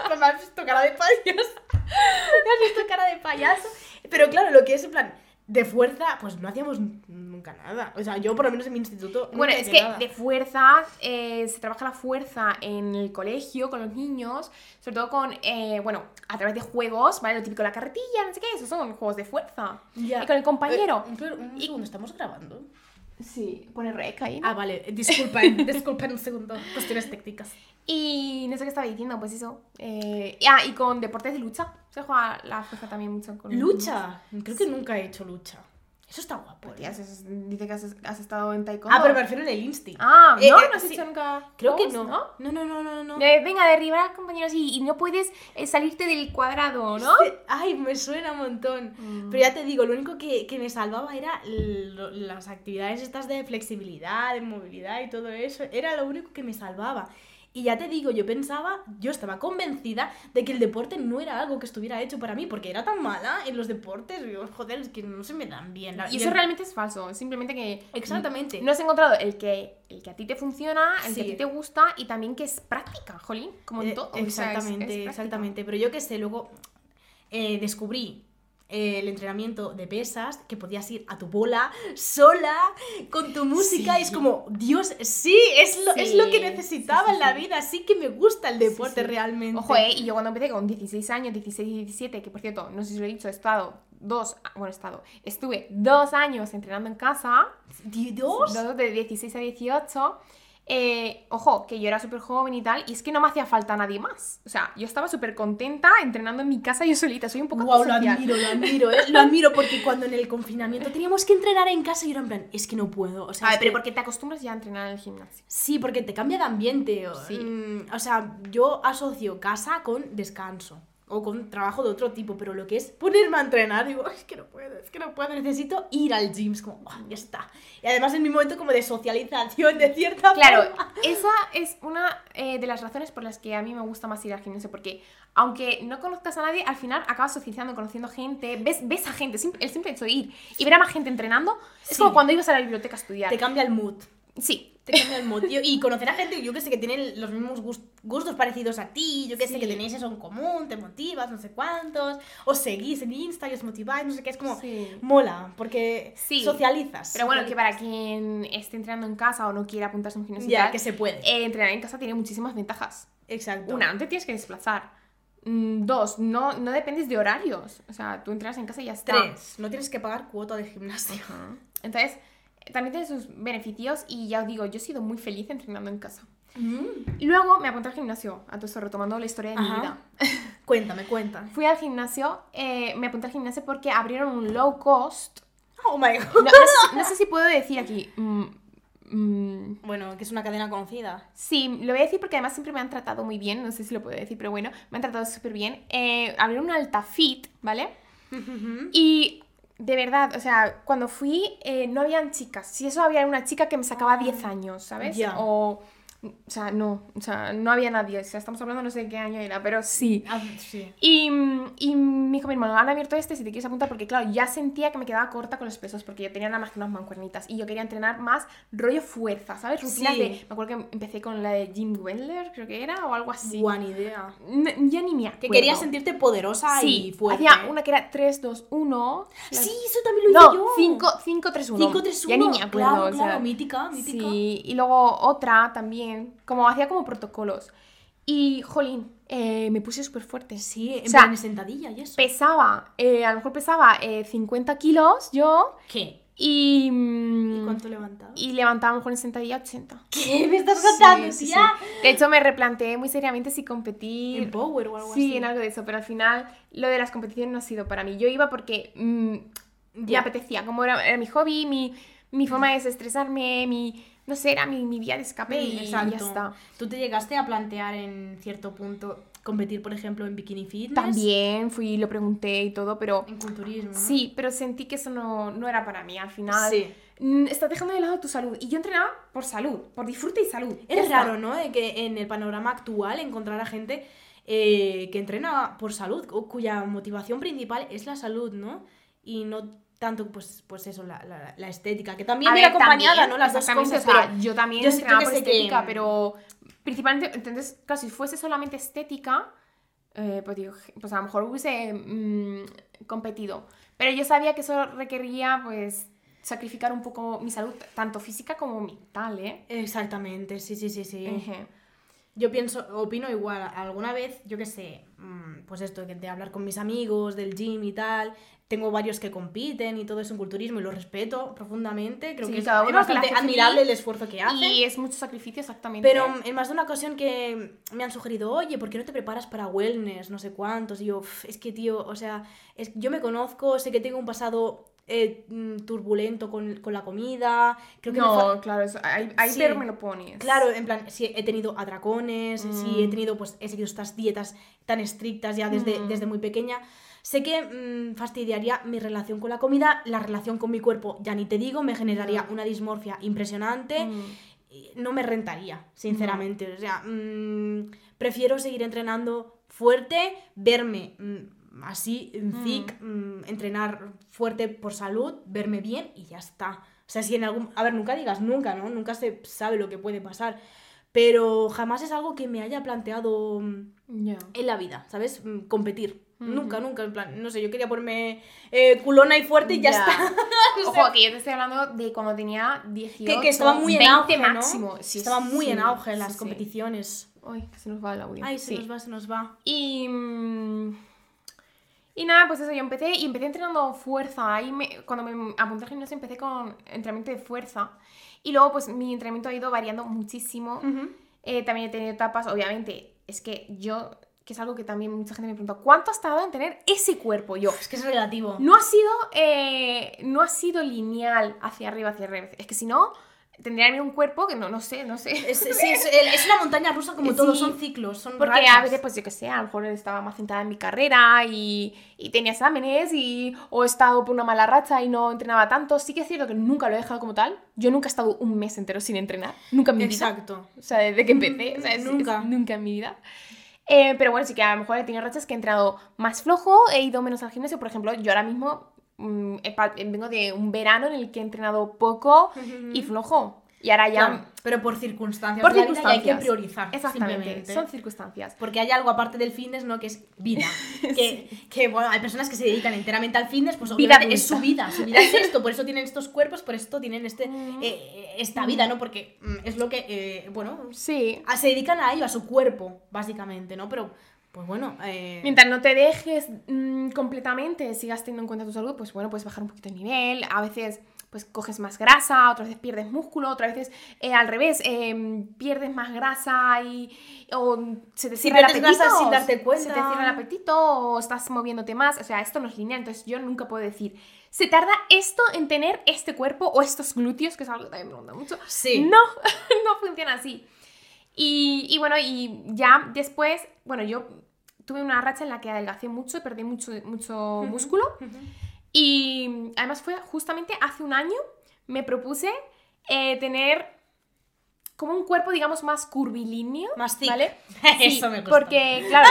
Me has visto cara de payaso. Me has visto cara de payaso. Pero claro, lo que es en plan de fuerza, pues no hacíamos nunca nada. O sea, yo por lo menos en mi instituto. Bueno, nunca es que nada. de fuerza, eh, se trabaja la fuerza en el colegio con los niños, sobre todo con, eh, bueno, a través de juegos, ¿vale? Lo típico, la carretilla, no sé qué, esos son juegos de fuerza. Ya. Y con el compañero. Eh, pero un segundo, ¿estamos grabando? Sí, pone rec ahí. ¿no? Ah, vale, disculpen, disculpen un segundo. Cuestiones técnicas. Y no sé qué estaba diciendo, pues eso. Eh, ah, y con deportes de lucha. Se juega la fuerza también mucho con Lucha. Creo que nunca he hecho lucha. Eso está guapo. Pues, ¿eh? tía, has- dice que has, has estado en taekwondo. Ah, pero me refiero en el Insti. Ah, Eh, no, eh, no has sí. hecho nunca. Creo que juegos, no. No, no, no, no, no. De, venga, derribar compañeros y, y no puedes eh, salirte del cuadrado, ¿no? Sí, Ay, me suena un montón. Mm. Pero ya te digo, lo único que, que me salvaba era las actividades estas de flexibilidad, de movilidad y todo eso. Era lo único que me salvaba. Y ya te digo, yo pensaba, yo estaba convencida de que el deporte no era algo que estuviera hecho para mí, porque era tan mala en los deportes. Joder, es que no se me dan bien. La- Y yo- eso realmente es falso. Simplemente que. Exactamente. No has encontrado el que, el que a ti te funciona, el que a ti te gusta y también que es práctica, jolín. Como en Eh, todo. o sea, es- Exactamente, es exactamente. Pero yo qué sé, luego eh, descubrí el entrenamiento de pesas, que podías ir a tu bola sola, con tu música, y es como, Dios, sí, es lo, es lo que necesitaba sí, en la vida, sí que me gusta el deporte realmente. Ojo, eh, y yo cuando empecé con 16 años, 16 y 17, que por cierto, no sé si lo he dicho, he estado dos, bueno, he estado, estuve dos años entrenando en casa, ¿Dios? dos de 16 a 18. Eh, ojo, que yo era súper joven y tal, y es que no me hacía falta nadie más. O sea, yo estaba súper contenta entrenando en mi casa yo solita, soy un poco Wow, lo antisocial. admiro, lo admiro, eh, lo admiro porque cuando en el confinamiento teníamos que entrenar en casa y yo era en plan, es que no puedo, o sea, A ver, pero que- porque te acostumbras ya a entrenar en el gimnasio. Sí, porque te cambia de ambiente. O, Sí. mm, o sea, yo asocio casa con descanso o con trabajo de otro tipo, pero lo que es ponerme a entrenar, digo, es que no puedo, es que no puedo, necesito ir al gym, es como, "Ah, ya está. Y además en mi momento como de socialización, de cierta Claro, forma. esa es una eh, de las razones por las que a mí me gusta más ir al gimnasio, porque aunque no conozcas a nadie, al final acabas socializando, conociendo gente, ves, ves a gente, el simple hecho de ir y ver a más gente entrenando, es Sí. como cuando ibas a la biblioteca a estudiar. Te cambia el mood. Sí, Te cambia el tío. Y conocer a gente, yo que sé, que tienen los mismos gus- gustos parecidos a ti, yo que sé, Sí. que tenéis eso en común, te motivas, no sé cuántos, os seguís en Insta y os motiváis, no sé qué, es como, Sí. mola, porque Sí. socializas. pero bueno, que para quien esté entrenando en casa o no quiera apuntarse a un gimnasio Ya, tal, que se puede. eh, entrenar en casa tiene muchísimas ventajas. Exacto. Una, no te tienes que desplazar. Mm, Dos, no, no dependes de horarios. O sea, tú entrenas en casa y ya está. Tres, no tienes que pagar cuota de gimnasio. Ajá. Entonces, eh, también tiene sus beneficios y ya os digo, yo he sido muy feliz entrenando en casa. Y luego me apunté al gimnasio, a todo esto retomando la historia de mi vida. Cuéntame, cuenta. Fui al gimnasio, eh, me apunté al gimnasio porque abrieron un low cost. Oh my god. no sé, no sé si puedo decir aquí. mm, mm, Bueno, que es una cadena conocida. sí, lo voy a decir porque además siempre me han tratado muy bien. No sé si lo puedo decir, pero bueno, me han tratado súper bien. Eh, abrieron un Altafit, ¿vale? Y de verdad, o sea, cuando fui eh, no habían chicas. Si eso había una chica que me sacaba 10 años, ¿sabes? O, o sea, no, o sea, no había nadie. O sea, estamos hablando no sé de qué año era, pero sí. Ah, sí. Y, y me dijo mi hermano, han abierto este si te quieres apuntar, porque claro, ya sentía que me quedaba corta con los pesos, porque yo tenía nada más que unas mancuernitas y yo quería entrenar más rollo fuerza, ¿sabes? Rutinas Sí. de. Me acuerdo que empecé con la de Jim Wendler, creo que era, o algo así. Buena idea. N- ya ni me acuerdo. Que querías sentirte poderosa Sí, y fuerte. hacía una que era 3, 2, 1. Sí, eso también lo hice No, yo. 5, 5, 3, 1. 5, 3, 1. Ya ni me acuerdo. Claro, o sea, claro, mítica, mítica. Sí, y luego otra también, como hacía como protocolos. Y, jolín, eh, me puse súper fuerte. Sí, en O sea, sentadilla y eso. Pesaba, eh, a lo mejor pesaba eh, 50 kilos yo. ¿Qué? Y, ¿Y mm, cuánto levantaba? y levantaba a lo mejor en sentadilla 80. ¿Qué me estás Sí, contando, sí, tía? sí. De hecho, me replanteé muy seriamente si competir. En Power o algo sí, así. en algo de eso, pero al final lo de las competiciones no ha sido para mí. Yo iba porque mm, me Ya. apetecía, como era, era mi hobby, mi, mi forma de desestresarme, mi, no sé, era mi, mi vía de escape y ya está. ¿Tú te llegaste a plantear en cierto punto competir, por ejemplo, en bikini fitness? También fui, lo pregunté y todo, pero En culturismo. ¿no? sí, pero sentí que eso no, no era para mí. Al final, Sí. mm, estás dejando de lado tu salud. Y yo entrenaba por salud, por disfrute y salud. Ya Es está. raro, ¿no? De que en el panorama actual encontrar a gente eh, que entrena por salud, o cuya motivación principal es la salud, ¿no? Y no tanto, pues, pues eso, la, la- la estética, que también viene acompañada, también, ¿no? Las dos cosas, o sea, pero yo también yo entrenaba que por sé que- estética, pero principalmente, entonces, claro, si fuese solamente estética, eh, pues digo, pues a lo mejor hubiese mm, competido. Pero yo sabía que eso requería, pues, sacrificar un poco mi salud, tanto física como mental, ¿eh? Exactamente, sí, sí, sí, sí. Ejé. Yo pienso, opino igual, alguna vez, yo qué sé, mm, pues esto de, hablar con mis amigos del gym y tal, tengo varios que compiten y todo eso en culturismo y lo respeto profundamente, creo Sí, que es, bastante admirable el esfuerzo que hacen. Y es mucho sacrificio, exactamente. Pero en más de una ocasión que me han sugerido, oye, ¿por qué no te preparas para wellness? No sé cuántos. Y yo, "Uf, es que, tío, o sea, es, yo me conozco, sé que tengo un pasado eh, mm, turbulento con, con la comida. Creo que no, claro, eso, ahí, ahí Sí. me lo pones. Claro, en plan, si he tenido atracones, si he Mm. tenido, pues, he seguido estas dietas tan estrictas ya desde, Mm. desde muy pequeña. Sé que mm, fastidiaría mi relación con la comida, la relación con mi cuerpo, ya ni te digo, me generaría una dismorfia impresionante. Mm. y no me rentaría, sinceramente. O sea, mm, prefiero seguir entrenando fuerte, verme mm, así, en thick, mm, entrenar fuerte por salud, verme bien y ya está. O sea, si en algún... A ver, nunca digas nunca, ¿no? Nunca se sabe lo que puede pasar. Pero jamás es algo que me haya planteado mm, Ya. en la vida, ¿sabes? Mm, Competir. Ujú. Nunca, nunca. En plan, no sé, yo quería ponerme eh, culona y fuerte y ya, está. No sé. Ojo, que yo te estoy hablando de cuando tenía 18, que, que estaba muy en 20 auge, ¿no? máximo. Sí, estaba muy sí, en auge en las sí. competiciones. Ay, se nos va el audio. Ay, se nos va, se nos va. Y, mm, y nada, pues eso, yo empecé y empecé entrenando fuerza. Ahí me- cuando me apunté al gimnasio empecé con entrenamiento de fuerza. Y luego pues mi entrenamiento ha ido variando muchísimo. Eh, también he tenido etapas, obviamente, es que yo, que es algo que también mucha gente me pregunta, ¿cuánto has tardado en tener ese cuerpo? Yo, Es que es relativo. no ha sido, eh, no ha sido lineal hacia arriba, hacia arriba. Es que si no, tendría un cuerpo que no, no sé, no sé. Es, sí, es, es una montaña rusa como Sí. todo, son ciclos, son Porque a veces, pues yo que sé, a lo mejor estaba más centrada en mi carrera y, y tenía exámenes y, o he estado por una mala racha y no entrenaba tanto. Sí que es cierto que nunca lo he dejado como tal. Yo nunca he estado un mes entero sin entrenar. Nunca en mi vida. Exacto. O sea, desde que empecé. O sea, es Nunca. nunca en mi vida. Eh, pero bueno, sí que a lo mejor he tenido rachas que he entrenado más flojo, he ido menos al gimnasio. Por ejemplo, yo ahora mismo mm, vengo de un verano en el que he entrenado poco y flojo. Y ahora ya... Claro, pero por circunstancias Por vida y hay circunstancias. que priorizar. Exactamente, son circunstancias. Porque hay algo aparte del fitness, ¿no? Que es vida. Que, que, bueno, hay personas que se dedican enteramente al fitness, pues Vida es su vida. Su vida es esto, por eso tienen estos cuerpos, por esto tienen este, Mm. eh, esta vida, ¿no? Porque mm, es lo que, eh, bueno, Sí. a- se dedican a ello, a su cuerpo, básicamente, ¿no? Pero, pues bueno, eh, Mientras no te dejes mm, completamente, sigas teniendo en cuenta tu salud, pues bueno, puedes bajar un poquito el nivel. A veces, pues coges más grasa, otras veces pierdes músculo, otras veces eh, al revés, eh, pierdes más grasa y o se te cierra el apetito. grasa sin darte Se te cuenta. cierra el apetito o estás moviéndote más. O sea, esto no es lineal, entonces yo nunca puedo decir, se tarda esto en tener este cuerpo o estos glúteos, que es algo que también me pregunta mucho. sí. No, no funciona así. Y, y bueno, y ya después, bueno, yo tuve una racha en la que adelgacé mucho, perdí mucho, mucho músculo. Y además fue justamente hace un año, me propuse eh, tener como un cuerpo, digamos, más curvilíneo. Más thick. ¿Vale? Sí, Eso me gusta. Porque, claro,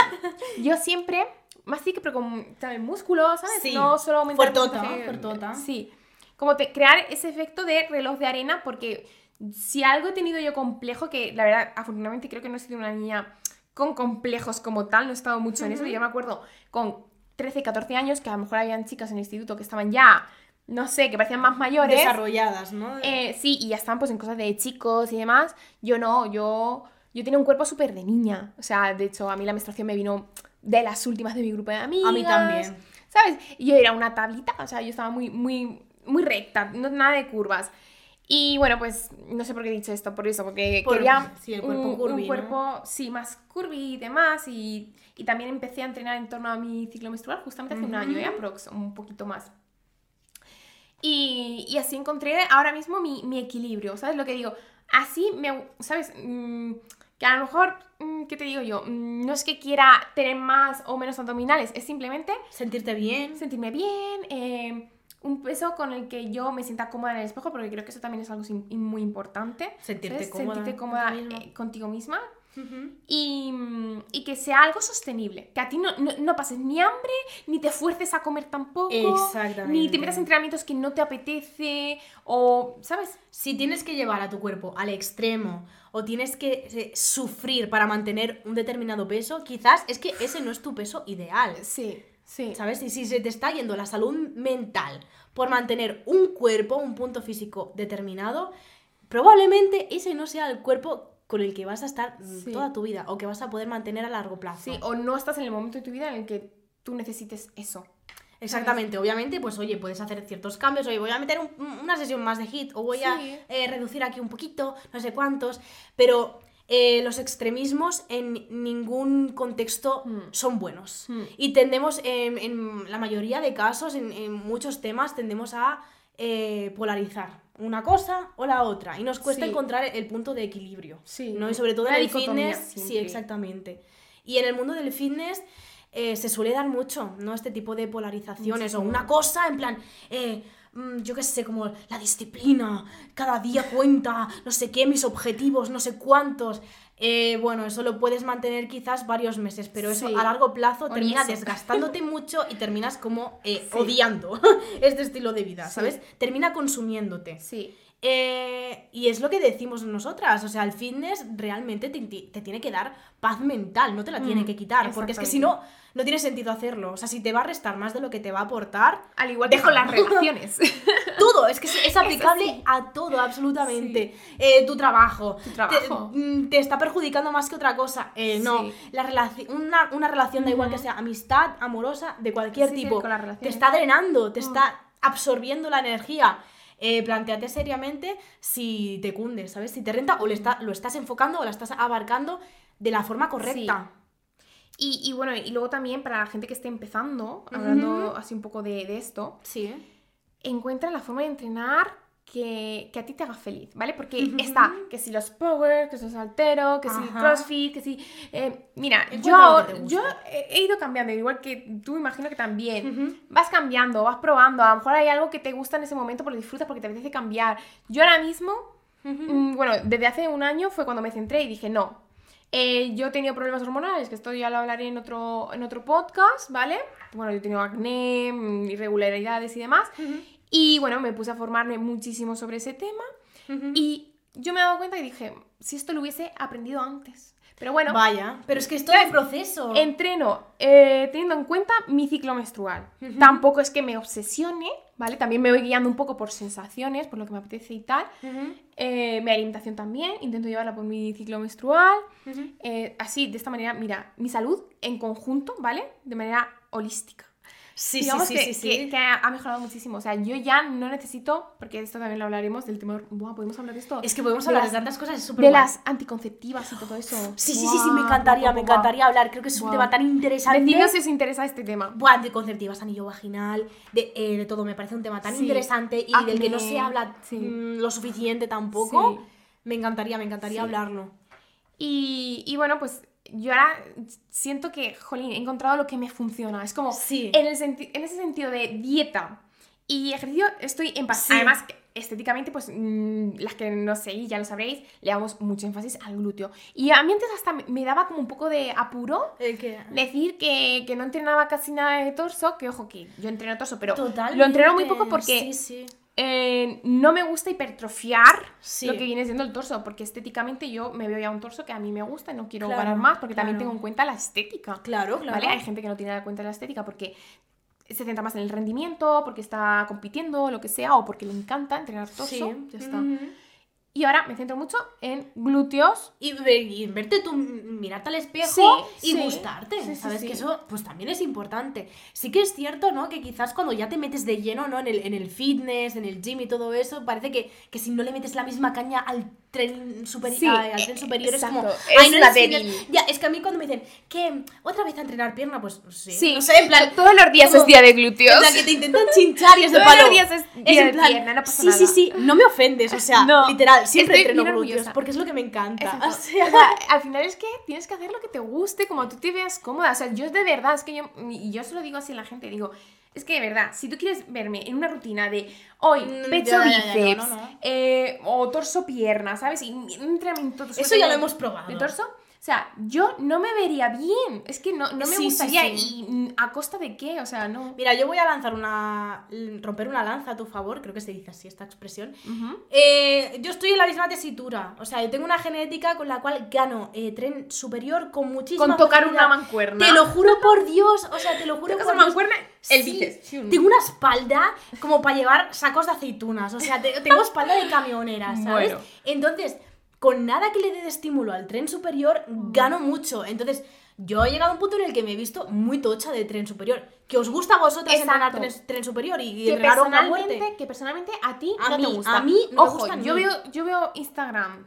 yo siempre, más thick, pero con también músculo, ¿sabes? Sí. No solo aumentar Fuertota, fuertota. Sí. Como te- crear ese efecto de reloj de arena, porque si algo he tenido yo complejo, que la verdad, afortunadamente creo que no he sido una niña con complejos como tal, no he estado mucho en eso. Yo me acuerdo con 13, 14 años que a lo mejor habían chicas en el instituto que estaban ya, no sé, que parecían más mayores. Desarrolladas, ¿no? Eh, sí, y ya están pues en cosas de chicos y demás. Yo no, yo, yo tenía un cuerpo súper de niña. O sea, de hecho, a mí la menstruación me vino de las últimas de mi grupo de amigas. A mí también. ¿Sabes? Y yo era una tablita, o sea, yo estaba muy, muy, muy recta, no nada de curvas. Y bueno, pues no sé por qué he dicho esto, por eso, porque Por- quería sí, el cuerpo un, curvy, un ¿no? cuerpo, sí, más curvy y demás. Y, y también empecé a entrenar en torno a mi ciclo menstrual justamente hace un año, ¿eh? Aprox, un poquito más. Y, y así encontré ahora mismo mi, mi equilibrio, ¿sabes lo que digo? Así me, ¿sabes? Mm, que a lo mejor, mm, ¿qué te digo yo? Mm, no es que quiera tener más o menos abdominales, es simplemente Sentirte bien. sentirme bien, eh, un peso con el que yo me sienta cómoda en el espejo, porque creo que eso también es algo muy importante. Sentirte ¿sabes? cómoda Sentirte contigo cómoda misma. eh, contigo misma. Y, y que sea algo sostenible. Que a ti no, no, no pases ni hambre, ni te fuerces a comer tampoco. Exactamente. Ni te metas en entrenamientos que no te apetece. O, ¿sabes? Si tienes que llevar a tu cuerpo al extremo o tienes que eh, sufrir para mantener un determinado peso, quizás es que ese no es tu peso ideal. Sí, sí. ¿Sabes? Y si se te está yendo la salud mental por mantener un cuerpo, un punto físico determinado, probablemente ese no sea el cuerpo con el que vas a estar mm, Sí. toda tu vida o que vas a poder mantener a largo plazo. Sí, o no estás en el momento de tu vida en el que tú necesites eso. Exactamente, obviamente, pues oye, puedes hacer ciertos cambios, oye, voy a meter un- una sesión más de hit o voy a eh, reducir aquí un poquito, no sé cuántos, pero eh, los extremismos en ningún contexto Hmm. son buenos. Hmm. Y tendemos, en, en la mayoría de casos, en, en muchos temas, tendemos a eh, polarizar una cosa o la otra y nos cuesta Sí. encontrar el punto de equilibrio. Sí. ¿no? Y sobre todo Una en el fitness, sí, exactamente. Y en el mundo del fitness eh, se suele dar mucho, ¿no? Este tipo de polarizaciones o Muchísimo. una cosa en plan, eh, mm, yo qué sé, como la disciplina, cada día cuenta, no sé qué, mis objetivos, no sé cuántos. Eh, bueno, eso lo puedes mantener quizás varios meses, pero eso Sí. a largo plazo termina desgastándote mucho y terminas como eh, Sí. odiando este estilo de vida, Sí. ¿sabes? Termina consumiéndote. Sí. Eh, y es lo que decimos nosotras, o sea, el fitness realmente te, te tiene que dar paz mental, no te la tiene Mm, que quitar, porque es que si no, no tiene sentido hacerlo, o sea, si te va a restar más de lo que te va a aportar, Al igual que con las relaciones. todo, es que es, es aplicable sí. a todo, absolutamente. Eh, tu trabajo, Tu trabajo. Te, mm, te está perjudicando más que otra cosa, Eh, no, Sí. la relaci- una, una relación da igual que sea amistad, amorosa, de cualquier Sí, sí, tipo, con te está drenando, te Mm. está absorbiendo la energía. Eh, planteate seriamente si te cunde, ¿sabes? Si te renta o le está, lo estás enfocando o la estás abarcando de la forma correcta. Y, y bueno, y luego también para la gente que esté empezando, hablando así un poco de, de esto, Sí. encuentra la forma de entrenar que, que a ti te haga feliz, ¿vale? Porque Ujú. está que si los power, que si los altero, que si Ajá. crossfit, que si... eh, mira, yo, yo he ido cambiando, igual que tú imagino que también. Ujú. Vas cambiando, vas probando, a lo mejor hay algo que te gusta en ese momento porque disfrutas, porque te apetece cambiar. Yo ahora mismo Mm, Bueno, desde hace un año fue cuando me centré y dije, no. Eh, yo he tenido problemas hormonales, que esto ya lo hablaré en otro, en otro podcast, ¿vale? Bueno, yo he tenido acné, mm, irregularidades y demás. Y bueno, me puse a formarme muchísimo sobre ese tema. Y yo me he dado cuenta y dije, si esto lo hubiese aprendido antes. Pero bueno, Vaya, pero es que es todo un proceso. entreno eh, teniendo en cuenta mi ciclo menstrual. Tampoco es que me obsesione, ¿vale? También me voy guiando un poco por sensaciones, por lo que me apetece y tal. Ujú. Eh, mi alimentación también, intento llevarla por mi ciclo menstrual. Eh, así, de esta manera, mira, mi salud en conjunto, ¿vale? De manera holística. Sí, Digamos sí, sí, sí, que- sí. que ha mejorado muchísimo. O sea, yo ya no necesito, porque esto también lo hablaremos, del tema... Buah, podemos hablar de esto. Es que podemos de hablar las- de tantas cosas, es súper De guay. las anticonceptivas y todo eso. Sí, sí, sí, sí, me encantaría, me encantaría hablar. Creo que es un tema tan interesante. Decidnos si os interesa este tema. Buah, anticonceptivas, anillo vaginal, de, eh, de todo. Me parece un tema tan Sí. interesante y del que no se habla sí. mm, lo suficiente tampoco. Sí. Me encantaría, me encantaría hablarlo. Y, y bueno, pues yo ahora siento que, jolín, he encontrado lo que me funciona. Es como, Sí. en, el senti- en ese sentido de dieta y ejercicio, estoy en paz. Sí. Además, estéticamente, pues mm, las que no sé, ya lo sabréis, le damos mucho énfasis al glúteo. Y a mí antes hasta me- daba como un poco de apuro El decir que, que no entrenaba casi nada de torso, que ojo, que yo entreno torso, pero Totalmente. lo entreno muy poco porque Sí, sí. Eh, no me gusta hipertrofiar Sí. lo que viene siendo el torso, porque estéticamente yo me veo ya un torso que a mí me gusta y no quiero Claro, ganar más, porque también tengo en cuenta la estética. Claro, claro. ¿Vale? Hay gente que no tiene en cuenta la estética porque se centra más en el rendimiento, porque está compitiendo, lo que sea, o porque le encanta entrenar torso. Sí. Ya está. Y ahora me centro mucho en glúteos. Y, ve- y verte tú, mirarte al espejo Sí, y sí. gustarte. Sí, sí, ¿Sabes? Que eso pues también es importante. Sí que es cierto, ¿no? Que quizás cuando ya te metes de lleno, ¿no? En el, en el fitness, en el gym y todo eso, parece que, que si no le metes la misma caña al tren, Sí, ay, al tren superior es como... exacto. "Ay, Es no una eres fitness". débil. Ya, es que a mí cuando me dicen que otra vez a entrenar pierna, pues sí. Sí, No sé, en plan... todos los días como- es día de glúteos. Plan, que te intentan chinchar y es de Todos los palo. días es Es día en de plan, pierna, no pasa sí, nada. sí, sí, no me ofendes, o sea, No, literal, siempre entreno glúteos, orgullosa. porque es lo que me encanta. O sea, O sea, al final es que tienes que hacer lo que te guste, como tú te veas cómoda. O sea, yo de verdad, es que yo, y yo se lo digo así a la gente, digo, es que de verdad, si tú quieres verme en una rutina de hoy, Mm, pecho, ya, ya, ya, bíceps, no, no, no. eh, o torso, pierna, ¿sabes? Y un entrenamiento Eso ya lo hemos probado. De torso, o sea, yo no me vería bien. Es que no, no me Sí, gustaría. sí. ¿Y a costa de qué? O sea, no. Mira, yo voy a lanzar una. romper una lanza a tu favor, creo que se dice así esta expresión. Eh, yo estoy en la misma tesitura. O sea, yo tengo una genética con la cual gano eh, tren superior con muchísima Con tocar facilidad. una mancuerna. Te lo juro por Dios. O sea, te lo juro por Dios. mancuerna, el Sí, bíceps. Tengo una espalda como para llevar sacos de aceitunas. O sea, te- tengo espalda de camionera, ¿sabes? Bueno. Entonces, con nada que le dé de estímulo al tren superior, gano mucho. Entonces, yo he llegado a un punto en el que me he visto muy tocha de tren superior. Que os gusta a vosotras Exacto. entrenar tren, tren superior y, que una personalmente, que personalmente a ti A no mí- te gusta. a mí no me Ojo, gusta yo veo, yo veo Instagram,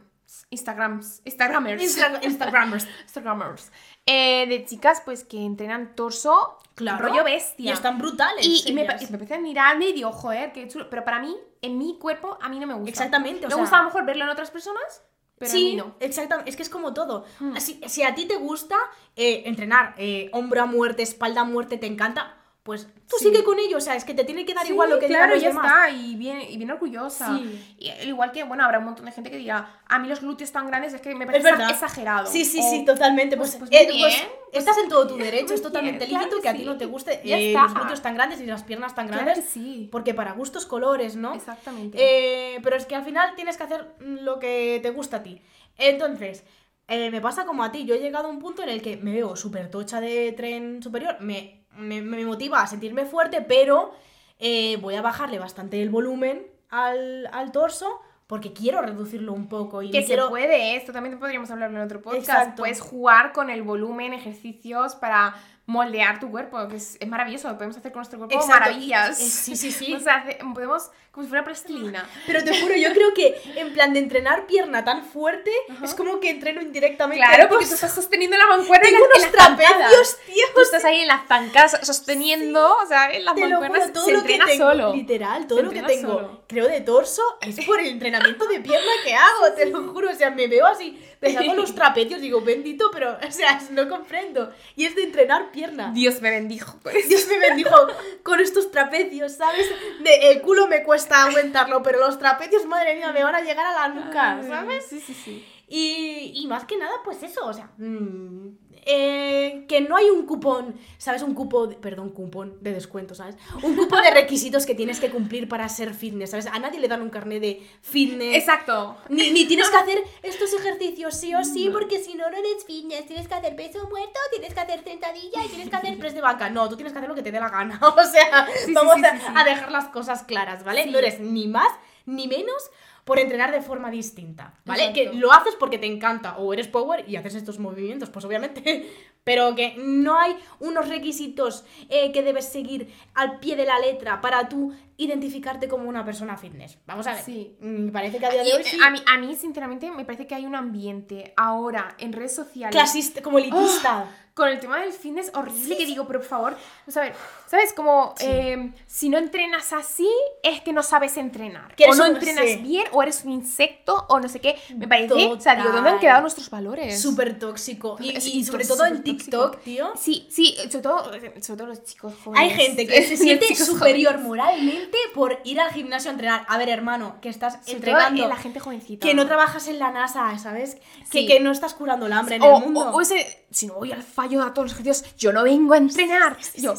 Instagrams, Instagramers, Instagramers. Instagramers, eh, de chicas pues que entrenan torso, Claro. rollo bestia. Y están brutales. Y, y me, y me empecé a mirarme y digo, joder, qué chulo. Pero para mí, en mi cuerpo, a mí no me gusta. Exactamente, o me sea- gusta a lo mejor verlo en otras personas, pero a sí, mí no. exactamente. Es que es como todo. Hmm. Si, si a ti te gusta eh, entrenar eh, hombro a muerte, espalda a muerte, te encanta, pues tú Sí. sigue con ello. O sea, es que te tiene que dar Sí, igual lo que claro, digan los ya demás. está, y bien, y bien orgullosa. Sí. Y, igual que, bueno, habrá un montón de gente que diga, a mí los glúteos tan grandes es que me parece exagerado. Sí, sí, O, sí, totalmente. Pues, pues, eh, muy pues, bien, estás en todo tu derecho, es totalmente bien, lícito que que a ti no te guste Ya eh, está. los glúteos tan grandes y las piernas tan Claro grandes. que sí. Porque para gustos colores, ¿no? Exactamente. Eh, pero es que al final tienes que hacer lo que te gusta a ti. Entonces, eh, me pasa como a ti. Yo he llegado a un punto en el que me veo súper tocha de tren superior. Me, me, me motiva a sentirme fuerte, pero eh, voy a bajarle bastante el volumen al, al torso porque quiero reducirlo un poco. Y que quiero... se puede, esto también podríamos hablarlo en otro podcast. Exacto. Puedes jugar con el volumen, ejercicios para moldear tu cuerpo, que es, es maravilloso. Podemos hacer con nuestro cuerpo Exacto. maravillas. Eh, sí, sí, sí. O sea, hace- podemos, como si fuera plastilina. Pero te juro, yo creo que en plan de entrenar pierna tan fuerte, es como que entreno indirectamente. Claro, porque tú estás sosteniendo la mancuerna en, tengo en unos las zancadas. trapecios, tío. Tú estás ahí en las zancas sosteniendo, o sea, en las Te mancuernas juro, todo se lo que entrena tengo, solo. literal, todo Se lo que tengo, solo. creo de torso, es por el entrenamiento de pierna que hago, te lo juro, o sea, me veo así, me saco los trapecios, digo, bendito, pero, o sea, no comprendo, y es de entrenar pierna. Dios me bendijo por eso. Dios me bendijo con estos trapecios, ¿sabes? De, el culo me cuesta aguantarlo, pero los trapecios, madre mía, me van a llegar a la nuca, ¿sabes? Sí, sí, sí. Y, y más que nada, pues eso, o sea, mm, eh, que no hay un cupón, ¿sabes? Un cupo, de- perdón, cupón de descuento, ¿sabes? Un cupo de requisitos que tienes que cumplir para ser fitness, ¿sabes? A nadie le dan un carnet de fitness. Exacto. Ni, ni tienes que hacer estos ejercicios sí o sí, porque si no, no eres fitness. Tienes que hacer peso muerto, tienes que hacer sentadilla y tienes que hacer press de banca. No, tú tienes que hacer lo que te dé la gana. O sea, sí, vamos sí, a, sí, a dejar las cosas claras, ¿vale? No eres ni más ni menos por entrenar de forma distinta, ¿vale? Exacto. Que lo haces porque te encanta o eres power y haces estos movimientos, pues obviamente. Pero que no hay unos requisitos eh, que debes seguir al pie de la letra para tú identificarte como una persona fitness. Vamos a ver. Sí. Mm, Parece que a día de hoy eh, sí. a, mí, a mí, sinceramente, me parece que hay un ambiente ahora en redes sociales clasista, como elitista. con el tema del fitness horrible que digo, pero por favor, vamos a ver, ¿sabes? Como eh, si no entrenas así, es que no sabes entrenar. O no entrenas sí. bien, o eres un insecto, o no sé qué. Me parece, o sea, digo, ¿dónde han Total. quedado nuestros valores? Súper tóxico. Y, Es- y sobre todo en TikTok, tóxico. tío. Sí, sí, sobre todo, sobre todo los chicos jóvenes. Hay gente que se siente superior jóvenes. moralmente por ir al gimnasio a entrenar. A ver, hermano, que estás Sobre entrenando. en la gente jovencita. Que no trabajas en la NASA, ¿sabes? Que, Sí. que no estás curando el hambre en o, el mundo. o- o ese, si no voy al fallo a todos los ejercicios, yo no vengo a entrenar. yo,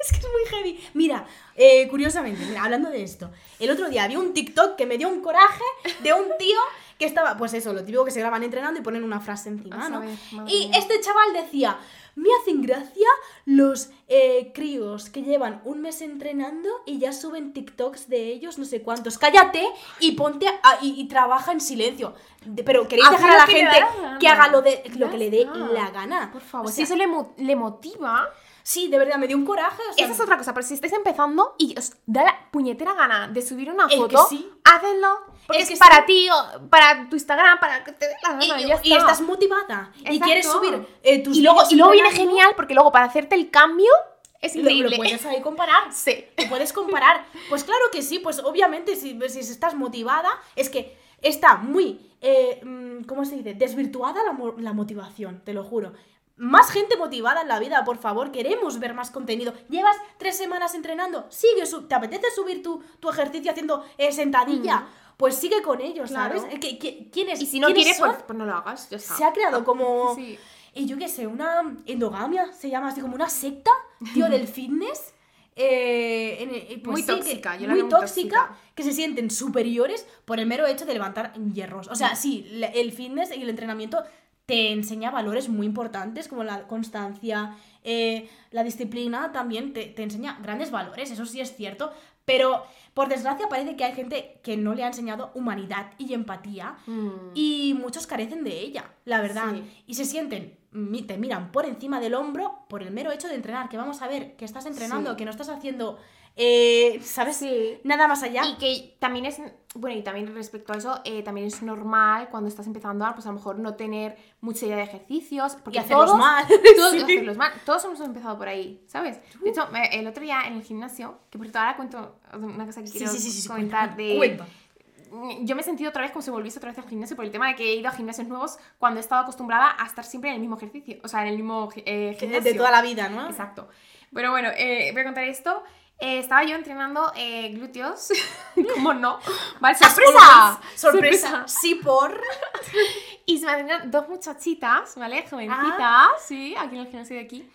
Es que es muy heavy. Mira, eh, curiosamente, mira, hablando de esto, el otro día vi un TikTok que me dio un coraje de un tío que estaba, pues eso, lo típico que se graban entrenando y ponen una frase encima, ¿no? saber, Y mía. este chaval decía, Me hacen gracia los eh, críos que llevan un mes entrenando y ya suben TikToks de ellos, no sé cuántos. Cállate y ponte a- y, y trabaja en silencio. De- pero queréis Haz dejar a la que gente la que haga lo, de, lo que le dé la gana. Por favor, O si eso le, mo- le motiva, Sí, de verdad, me dio un coraje. o sea, esa es otra cosa. Pero si estáis empezando y os da la puñetera gana de subir una foto, sí. házlo. Porque Es es, que para sí. ti, para tu Instagram, para que te dé la gana. y- ya y está. estás motivada y quieres subir eh, tus y luego, y luego viene genial porque luego para hacerte el cambio es lo- increíble. Lo, puedes ahí comparar. Sí. Te puedes comparar. Pues claro que sí, pues obviamente si, si estás motivada, es que está muy, eh, mm, ¿cómo se dice? Desvirtuada la, la motivación, te lo juro. Más gente motivada en la vida, por favor, queremos ver más contenido. Llevas tres semanas entrenando, sigue, ¿te apetece subir tu, tu ejercicio haciendo eh, sentadilla? Pues sigue con ellos, Claro. ¿sabes? Eh, ¿qué- qué- ¿Quién es? Y si no quieres, pues, pues no lo hagas. Ya está. se ha creado como Sí. y yo qué sé, una endogamia, se llama así como una secta, tío, del fitness. eh, en- eh, pues Muy sí, que- tóxica, yo la muy tóxica, tóxica. que se sienten superiores por el mero hecho de levantar hierros. O sea, sí, le- el fitness y el entrenamiento te enseña valores muy importantes como la constancia, eh, la disciplina también te, te enseña grandes valores, eso sí es cierto, pero por desgracia parece que hay gente que no le ha enseñado humanidad y empatía Mm. y muchos carecen de ella, la verdad. Sí. Y se sienten, te miran por encima del hombro por el mero hecho de entrenar, que vamos a ver que estás entrenando, Sí. que no estás haciendo, eh, ¿sabes? Sí. Nada más allá. Y que también es, bueno, y también respecto a eso, eh, también es normal cuando estás empezando a, pues a lo mejor no tener mucha idea de ejercicios, porque Y hacerlos todos, mal. Todos, Sí. hacerlos mal. Todos hemos empezado por ahí, ¿sabes? De hecho, el otro día en el gimnasio, que por cierto ahora cuento una cosa que Sí, quiero sí, sí, sí, sí, comentar cuenta, de... cuenta. Yo me he sentido otra vez como si volviese otra vez al gimnasio por el tema de que he ido a gimnasios nuevos cuando he estado acostumbrada a estar siempre en el mismo ejercicio, o sea, en el mismo eh, De, gimnasio. de toda la vida, ¿no? Exacto. Pero bueno, eh, voy a contar esto. Eh, estaba yo entrenando eh, glúteos. ¿Cómo no? Vale, sorpresa. sorpresa. Sí, por. Y se me acercan dos muchachitas, ¿vale? Jovencitas, Ah. sí, aquí en el gimnasio de aquí.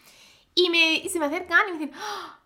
Y, me, y se me acercan y me dicen, "¡Ah!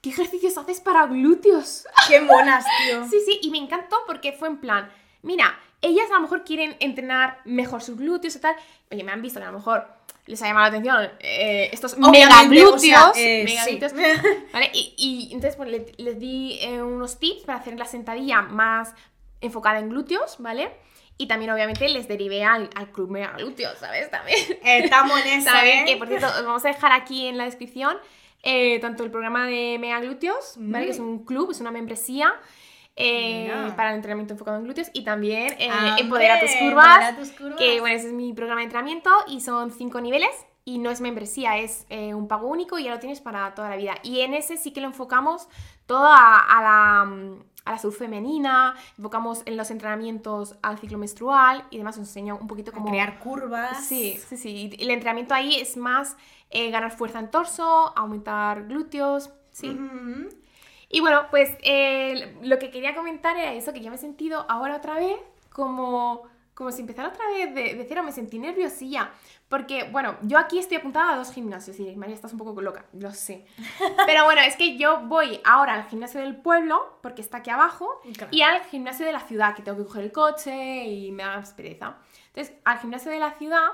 ¿qué ejercicios haces para glúteos? Qué monas, tío. Sí, sí, y me encantó porque fue en plan, mira, ellas a lo mejor quieren entrenar mejor sus glúteos y tal. Oye, me han visto que a lo mejor les ha llamado la atención eh, estos mega Obviamente, o sea, eh, mega sí. ¿vale? Y, y entonces pues, le- les, di eh, unos tips para hacer la sentadilla más enfocada en glúteos, ¿vale? Y también obviamente les derivé al, al club mega glúteos, ¿sabes? También. Estamos en esa, ¿Saben? ¿eh? Que por cierto, os vamos a dejar aquí en la descripción eh, tanto el programa de Mega Glúteos, ¿vale? Mm. Que es un club, es una membresía. Eh, para el entrenamiento enfocado en glúteos y también eh, Empodera tus curvas, tus curvas. que bueno, ese es mi programa de entrenamiento y son cinco niveles y no es membresía, es eh, un pago único y ya lo tienes para toda la vida. Y en ese sí que lo enfocamos todo a, a la, a la salud femenina, enfocamos en los entrenamientos al ciclo menstrual y demás os enseño un poquito A cómo... crear curvas. Sí, sí, sí. Y El entrenamiento ahí es más eh, ganar fuerza en torso, aumentar glúteos, sí. Y bueno, pues eh, lo que quería comentar era eso, que yo me he sentido ahora otra vez como, como si empezara otra vez de, de cero, me sentí nerviosilla. Porque, bueno, yo aquí estoy apuntada a dos gimnasios y María, estás un poco loca, lo sé. Pero bueno, es que yo voy ahora al gimnasio del pueblo, porque está aquí abajo, Claro. y al gimnasio de la ciudad, que tengo que coger el coche y me da más pereza. Entonces, al gimnasio de la ciudad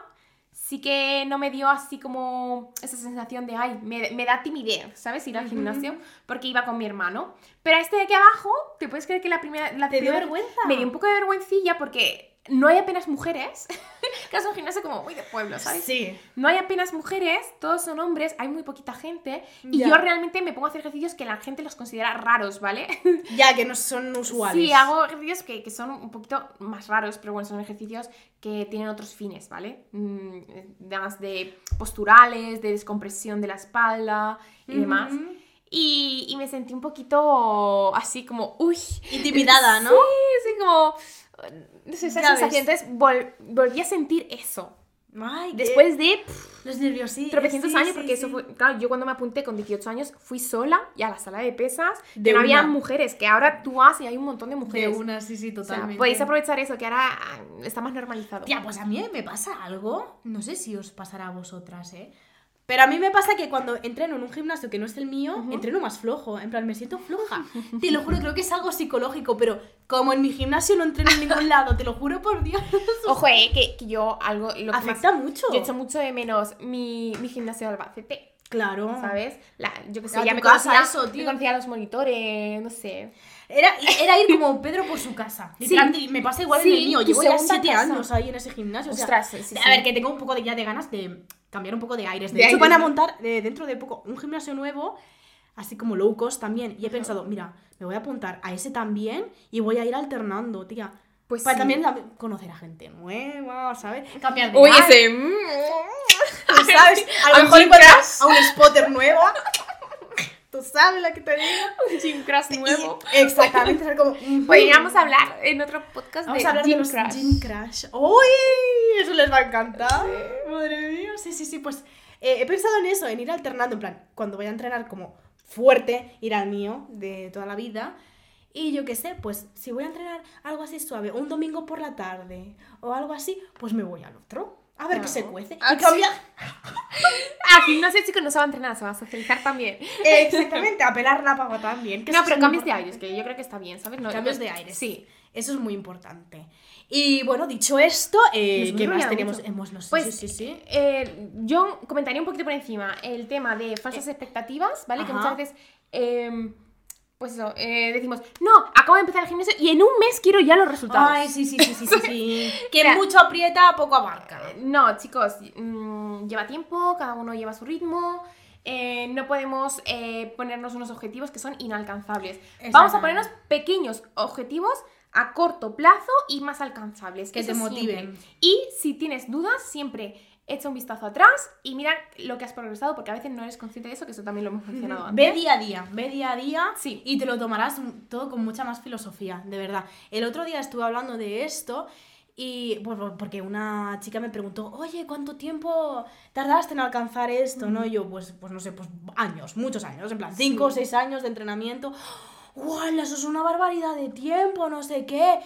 sí que no me dio así como esa sensación de, ay, me, me da timidez, ¿sabes? Ir al gimnasio, porque iba con mi hermano. Pero a este de aquí abajo, ¿te puedes creer que la primera... La ¿Te dio primera- vergüenza? Me dio un poco de vergüencilla porque no hay apenas mujeres. que es un gimnasio como muy de pueblo, ¿sabes? Sí. No hay apenas mujeres, todos son hombres, hay muy poquita gente. Y yo realmente me pongo a hacer ejercicios que la gente los considera raros, ¿vale? Ya que no son usuales. Sí, hago ejercicios que, que son un poquito más raros, pero bueno, son ejercicios que tienen otros fines, ¿vale? Mm, Más de posturales, de descompresión de la espalda y demás. Y, y me sentí un poquito así como, uy. Intimidada, ¿no? Sí, sí, como. Esa sensación. ves. Entonces vol- volví a sentir eso. Ay, qué- Después de pff, Los nerviositos. tropecientos sí, años, sí, porque eso sí. fue. Claro, yo cuando me apunté con 18 años fui sola y a la sala de pesas. De que no había mujeres, que ahora tú vas y hay un montón de De mujeres. una, sí, sí, O sea, totalmente. podéis aprovechar eso, que ahora ah, está más normalizado. Tía, pues a mí me pasa algo. No sé si os pasará a vosotras, ¿eh? Pero a mí me pasa que cuando entreno en un gimnasio que no es el mío, entreno más flojo. En plan, me siento floja. Te lo juro, creo que es algo psicológico, pero como en mi gimnasio no entreno en ningún lado, te lo juro por Dios. Ojo, eh, que, que yo algo... Lo que Afecta más- mucho. Yo echo mucho de menos mi, mi gimnasio de Albacete, Claro. ¿sabes? La, yo que sé, A ya me conocía, eso, me tío. conocía los monitores, no sé. Era, era ir como Pedro por su casa. Sí. Literalmente, me pasa igual Sí, en el mío. Llevo ya siete casa. años ahí en ese gimnasio. o sea, Ostras, sí, a ver, que tengo un poco de, ya de ganas de cambiar un poco de aires. De, De hecho, aires, van a montar eh, dentro de poco un gimnasio nuevo, así como low cost también. Y he pensado, mira, me voy a apuntar a ese también y voy a ir alternando, tía. Pues Para sí. también la- conocer a gente nueva, ¿sabes? Cambiar de aire, ese... mm, ¿sabes? A lo mejor a un spotter nuevo. Tú sabes lo que te digo. Un gym crash nuevo. Y- exactamente, como... Podríamos hablar en otro podcast Vamos de a hablar de crash. Gym Crash. ¡Uy! Eso les va a encantar. Madre mía. Sí, sí, sí. Pues eh, he pensado en eso, en ir alternando. En plan, cuando voy a entrenar como fuerte, ir al mío de toda la vida. Y yo qué sé, pues si voy a entrenar algo así suave, un domingo por la tarde o algo así, pues me voy al otro. A ver qué se Claro. cuece. Ah, Y cambia. Ah, gimnasio chico no se va a entrenar, se va a socializar también. Exactamente, a pelar la pava también. que No, eso pero cambios de aires, que yo creo que está bien, ¿sabes? No, Cambios no- de aires. Sí. Eso es muy importante. Y bueno, dicho esto, eh, ¿qué más tenemos? Hemos, no sé, Pues, sí, sí, sí. eh, yo comentaría un poquito por encima el tema de falsas expectativas, ¿vale? Que muchas veces, eh, pues eso, eh, decimos, no, acabo de empezar el gimnasio y en un mes quiero ya los resultados. Ay, sí, sí, sí, sí, sí, sí. Que Mira. mucho aprieta, poco abarca. No, chicos, mm, lleva tiempo, cada uno lleva su ritmo. eh, no podemos eh, ponernos unos objetivos que son inalcanzables. Vamos a ponernos pequeños objetivos a corto plazo y más alcanzables. Que te siempre. motiven. Y si tienes dudas, siempre echa un vistazo atrás y mira lo que has progresado, porque a veces no eres consciente de eso, que eso también lo hemos mencionado antes. Ve día a día, ve día a día Sí. y te lo tomarás todo con mucha más filosofía, de verdad. El otro día estuve hablando de esto y pues, por- porque una chica me preguntó, oye, ¿cuánto tiempo tardaste en alcanzar esto? ¿No? Y yo, pues, pues no sé, pues años, muchos años, en plan, cinco o Sí. seis años de entrenamiento. ¡Guau! Eso es una barbaridad de tiempo, no sé qué.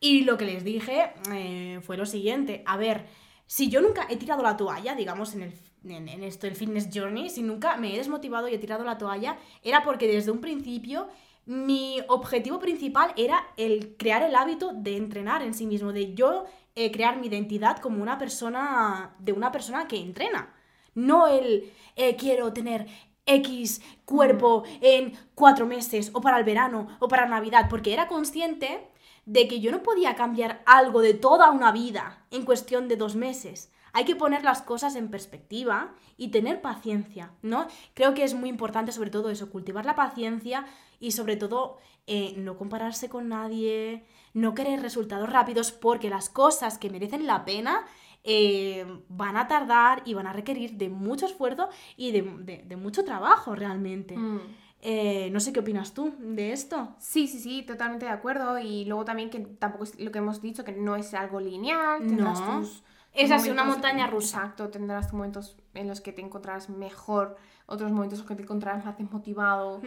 Y lo que les dije eh, fue lo siguiente, a ver, si yo nunca he tirado la toalla, digamos, en, el, en, en esto, el fitness journey, si nunca me he desmotivado y he tirado la toalla, era porque desde un principio mi objetivo principal era el crear el hábito de entrenar en sí mismo, de yo eh, crear mi identidad como una persona, de una persona que entrena. No el eh, quiero tener X cuerpo en cuatro meses, o para el verano, o para Navidad, porque era consciente de que yo no podía cambiar algo de toda una vida en cuestión de dos meses. Hay que poner las cosas en perspectiva y tener paciencia, ¿no? Creo que es muy importante sobre todo eso, cultivar la paciencia y sobre todo eh, no compararse con nadie, no querer resultados rápidos porque las cosas que merecen la pena eh, van a tardar y van a requerir de mucho esfuerzo y de, mucho trabajo realmente. Mm. Eh, no sé qué opinas tú de esto. Sí, sí, sí, totalmente de acuerdo. Y luego también que tampoco es lo que hemos dicho, que no es algo lineal. Tendrás No. tus. Es así, una montaña rusa. Exacto, tendrás tus momentos en los que te encontrarás mejor, otros momentos en los que te encontrarás más desmotivado.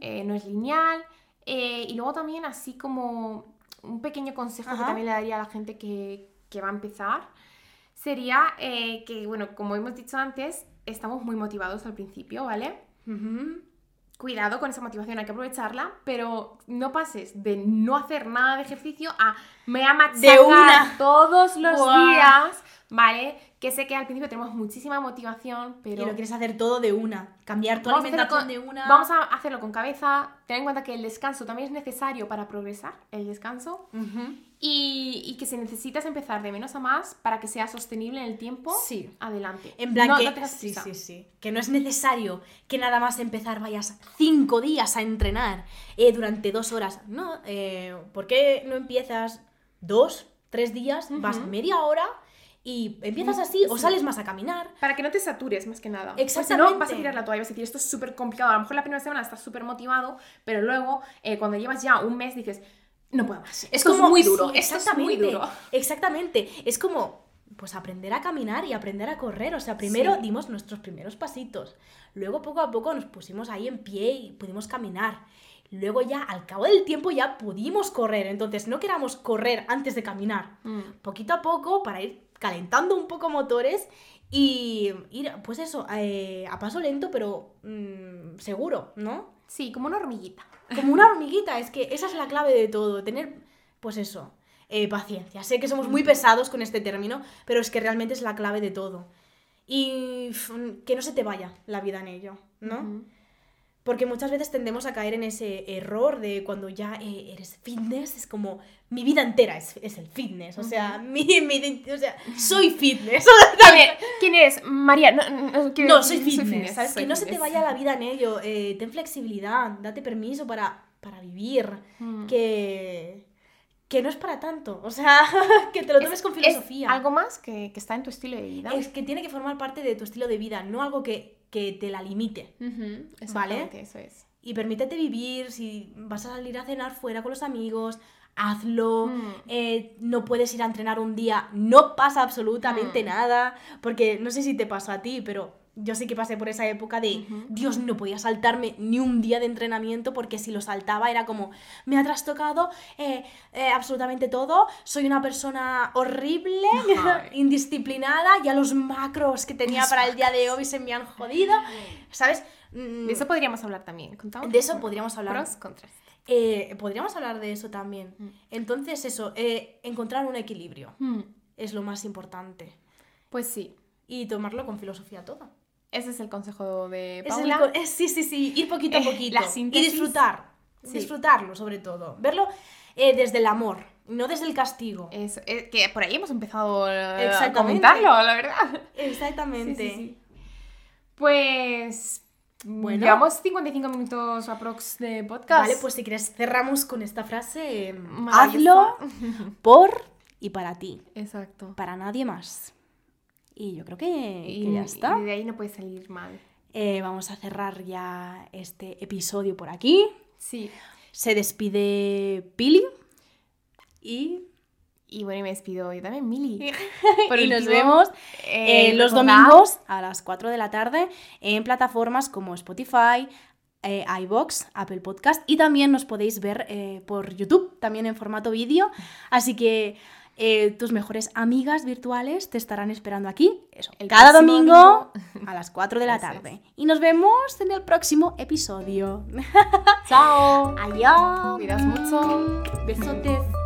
eh, no es lineal. Eh, y luego también, así como un pequeño consejo que también le daría a la gente que, que va a empezar, sería eh, que, bueno, como hemos dicho antes, estamos muy motivados al principio, ¿vale? Cuidado con esa motivación, hay que aprovecharla, pero no pases de no hacer nada de ejercicio a me voy a machacar una. todos los días, ¿vale? Que sé que al principio tenemos muchísima motivación, pero Y lo quieres hacer todo de una. Cambiar tu vamos a, hacerlo alimentación con, de una. vamos a hacerlo con cabeza, ten en cuenta que el descanso también es necesario para progresar, el descanso. Y, y que si necesitas empezar de menos a más para que sea sostenible en el tiempo, Sí. adelante. En plan No- que. no sí, sí, sí. Que no es necesario que nada más empezar vayas cinco días a entrenar eh, durante dos horas. No, eh, ¿por qué no empiezas dos, tres días, vas Ujú. media hora y empiezas así o sales más a caminar? Para que no te satures, más que nada. Pues Exactamente. no, vas a tirar la toalla, vas a decir, esto es súper complicado. A lo mejor la primera semana estás súper motivado, pero luego, eh, cuando llevas ya un mes, dices, no puedo más. Es muy duro, sí, esto es muy duro. Exactamente. Es como, pues aprender a caminar y aprender a correr. O sea, primero Sí. dimos nuestros primeros pasitos. Luego, poco a poco, nos pusimos ahí en pie y pudimos caminar. Luego ya, al cabo del tiempo, ya pudimos correr. Entonces, no queramos correr antes de caminar. Mm. Poquito a poco, para ir calentando un poco motores y ir, pues eso, eh, a paso lento, pero mm, seguro, ¿no? Sí, como una hormiguita. Como una hormiguita, es que esa es la clave de todo, tener, pues eso, eh, paciencia. Sé que somos muy pesados con este término, pero es que realmente es la clave de todo. Y que no se te vaya la vida en ello, ¿no? Porque muchas veces tendemos a caer en ese error de cuando ya eh, eres fitness, es como mi vida entera es, es el fitness, o sea, mi, mi o sea, soy fitness. ¿Quién es? ¿Quién es? María, no, no, No, soy fitness, ¿sabes? soy que no se te vaya la vida en ello, eh, ten flexibilidad, date permiso para, para vivir, Mm. que, que no es para tanto, o sea, que te lo tomes Es- con es filosofía. algo más que, que está en tu estilo de vida. Es que tiene que formar parte de tu estilo de vida, no algo que, que te la limite. Ujú, ¿Vale? Eso es. Y permítete vivir, si vas a salir a cenar fuera con los amigos, hazlo. Mm. Eh, no puedes ir a entrenar un día, no pasa absolutamente Mm. nada. Porque no sé si te pasó a ti, pero yo sí que pasé por esa época de. Dios, no podía saltarme ni un día de entrenamiento porque si lo saltaba era como, me ha trastocado eh, eh, absolutamente todo, soy una persona horrible, indisciplinada, ya los macros que tenía para el día de hoy se me han jodido, ¿sabes? Mm, De eso podríamos hablar también. ¿Contamos? de eso podríamos hablar. Pros, contras. Eh, podríamos hablar de eso también. Mm. Entonces, eso, encontrar un equilibrio Mm, es lo más importante. Pues sí. Y tomarlo con filosofía todo. Ese es el consejo de Es el Paula. es- sí, sí, sí, ir poquito a Eh, poquito. la y disfrutar. Sí. Disfrutarlo, sobre todo. Verlo eh, desde el amor, no desde el castigo. Eso, eh, que por ahí hemos empezado a comentarlo, la verdad. Exactamente. Sí, sí. Pues. Bueno. Llevamos 55 minutos aprox de podcast. Vale, pues si quieres cerramos con esta frase. Hazlo por y para ti. Exacto. Para nadie más. Y yo creo que, que Y, ya está. y de ahí no puede salir mal. Eh, vamos a cerrar ya este episodio por aquí. Sí. Se despide Pili. Y, Y bueno, y me despido yo también, Mili. Por y nos vemos eh, eh, los domingos a las 4 de la tarde en plataformas como Spotify, eh, iBox, Apple Podcast y también nos podéis ver eh, por YouTube, también en formato vídeo. Así que eh, tus mejores amigas virtuales te estarán esperando aquí, eso, El cada domingo a las 4 de la es. tarde. Y nos vemos en el próximo episodio. Chao. Adiós. Cuidaos mucho. Besotes.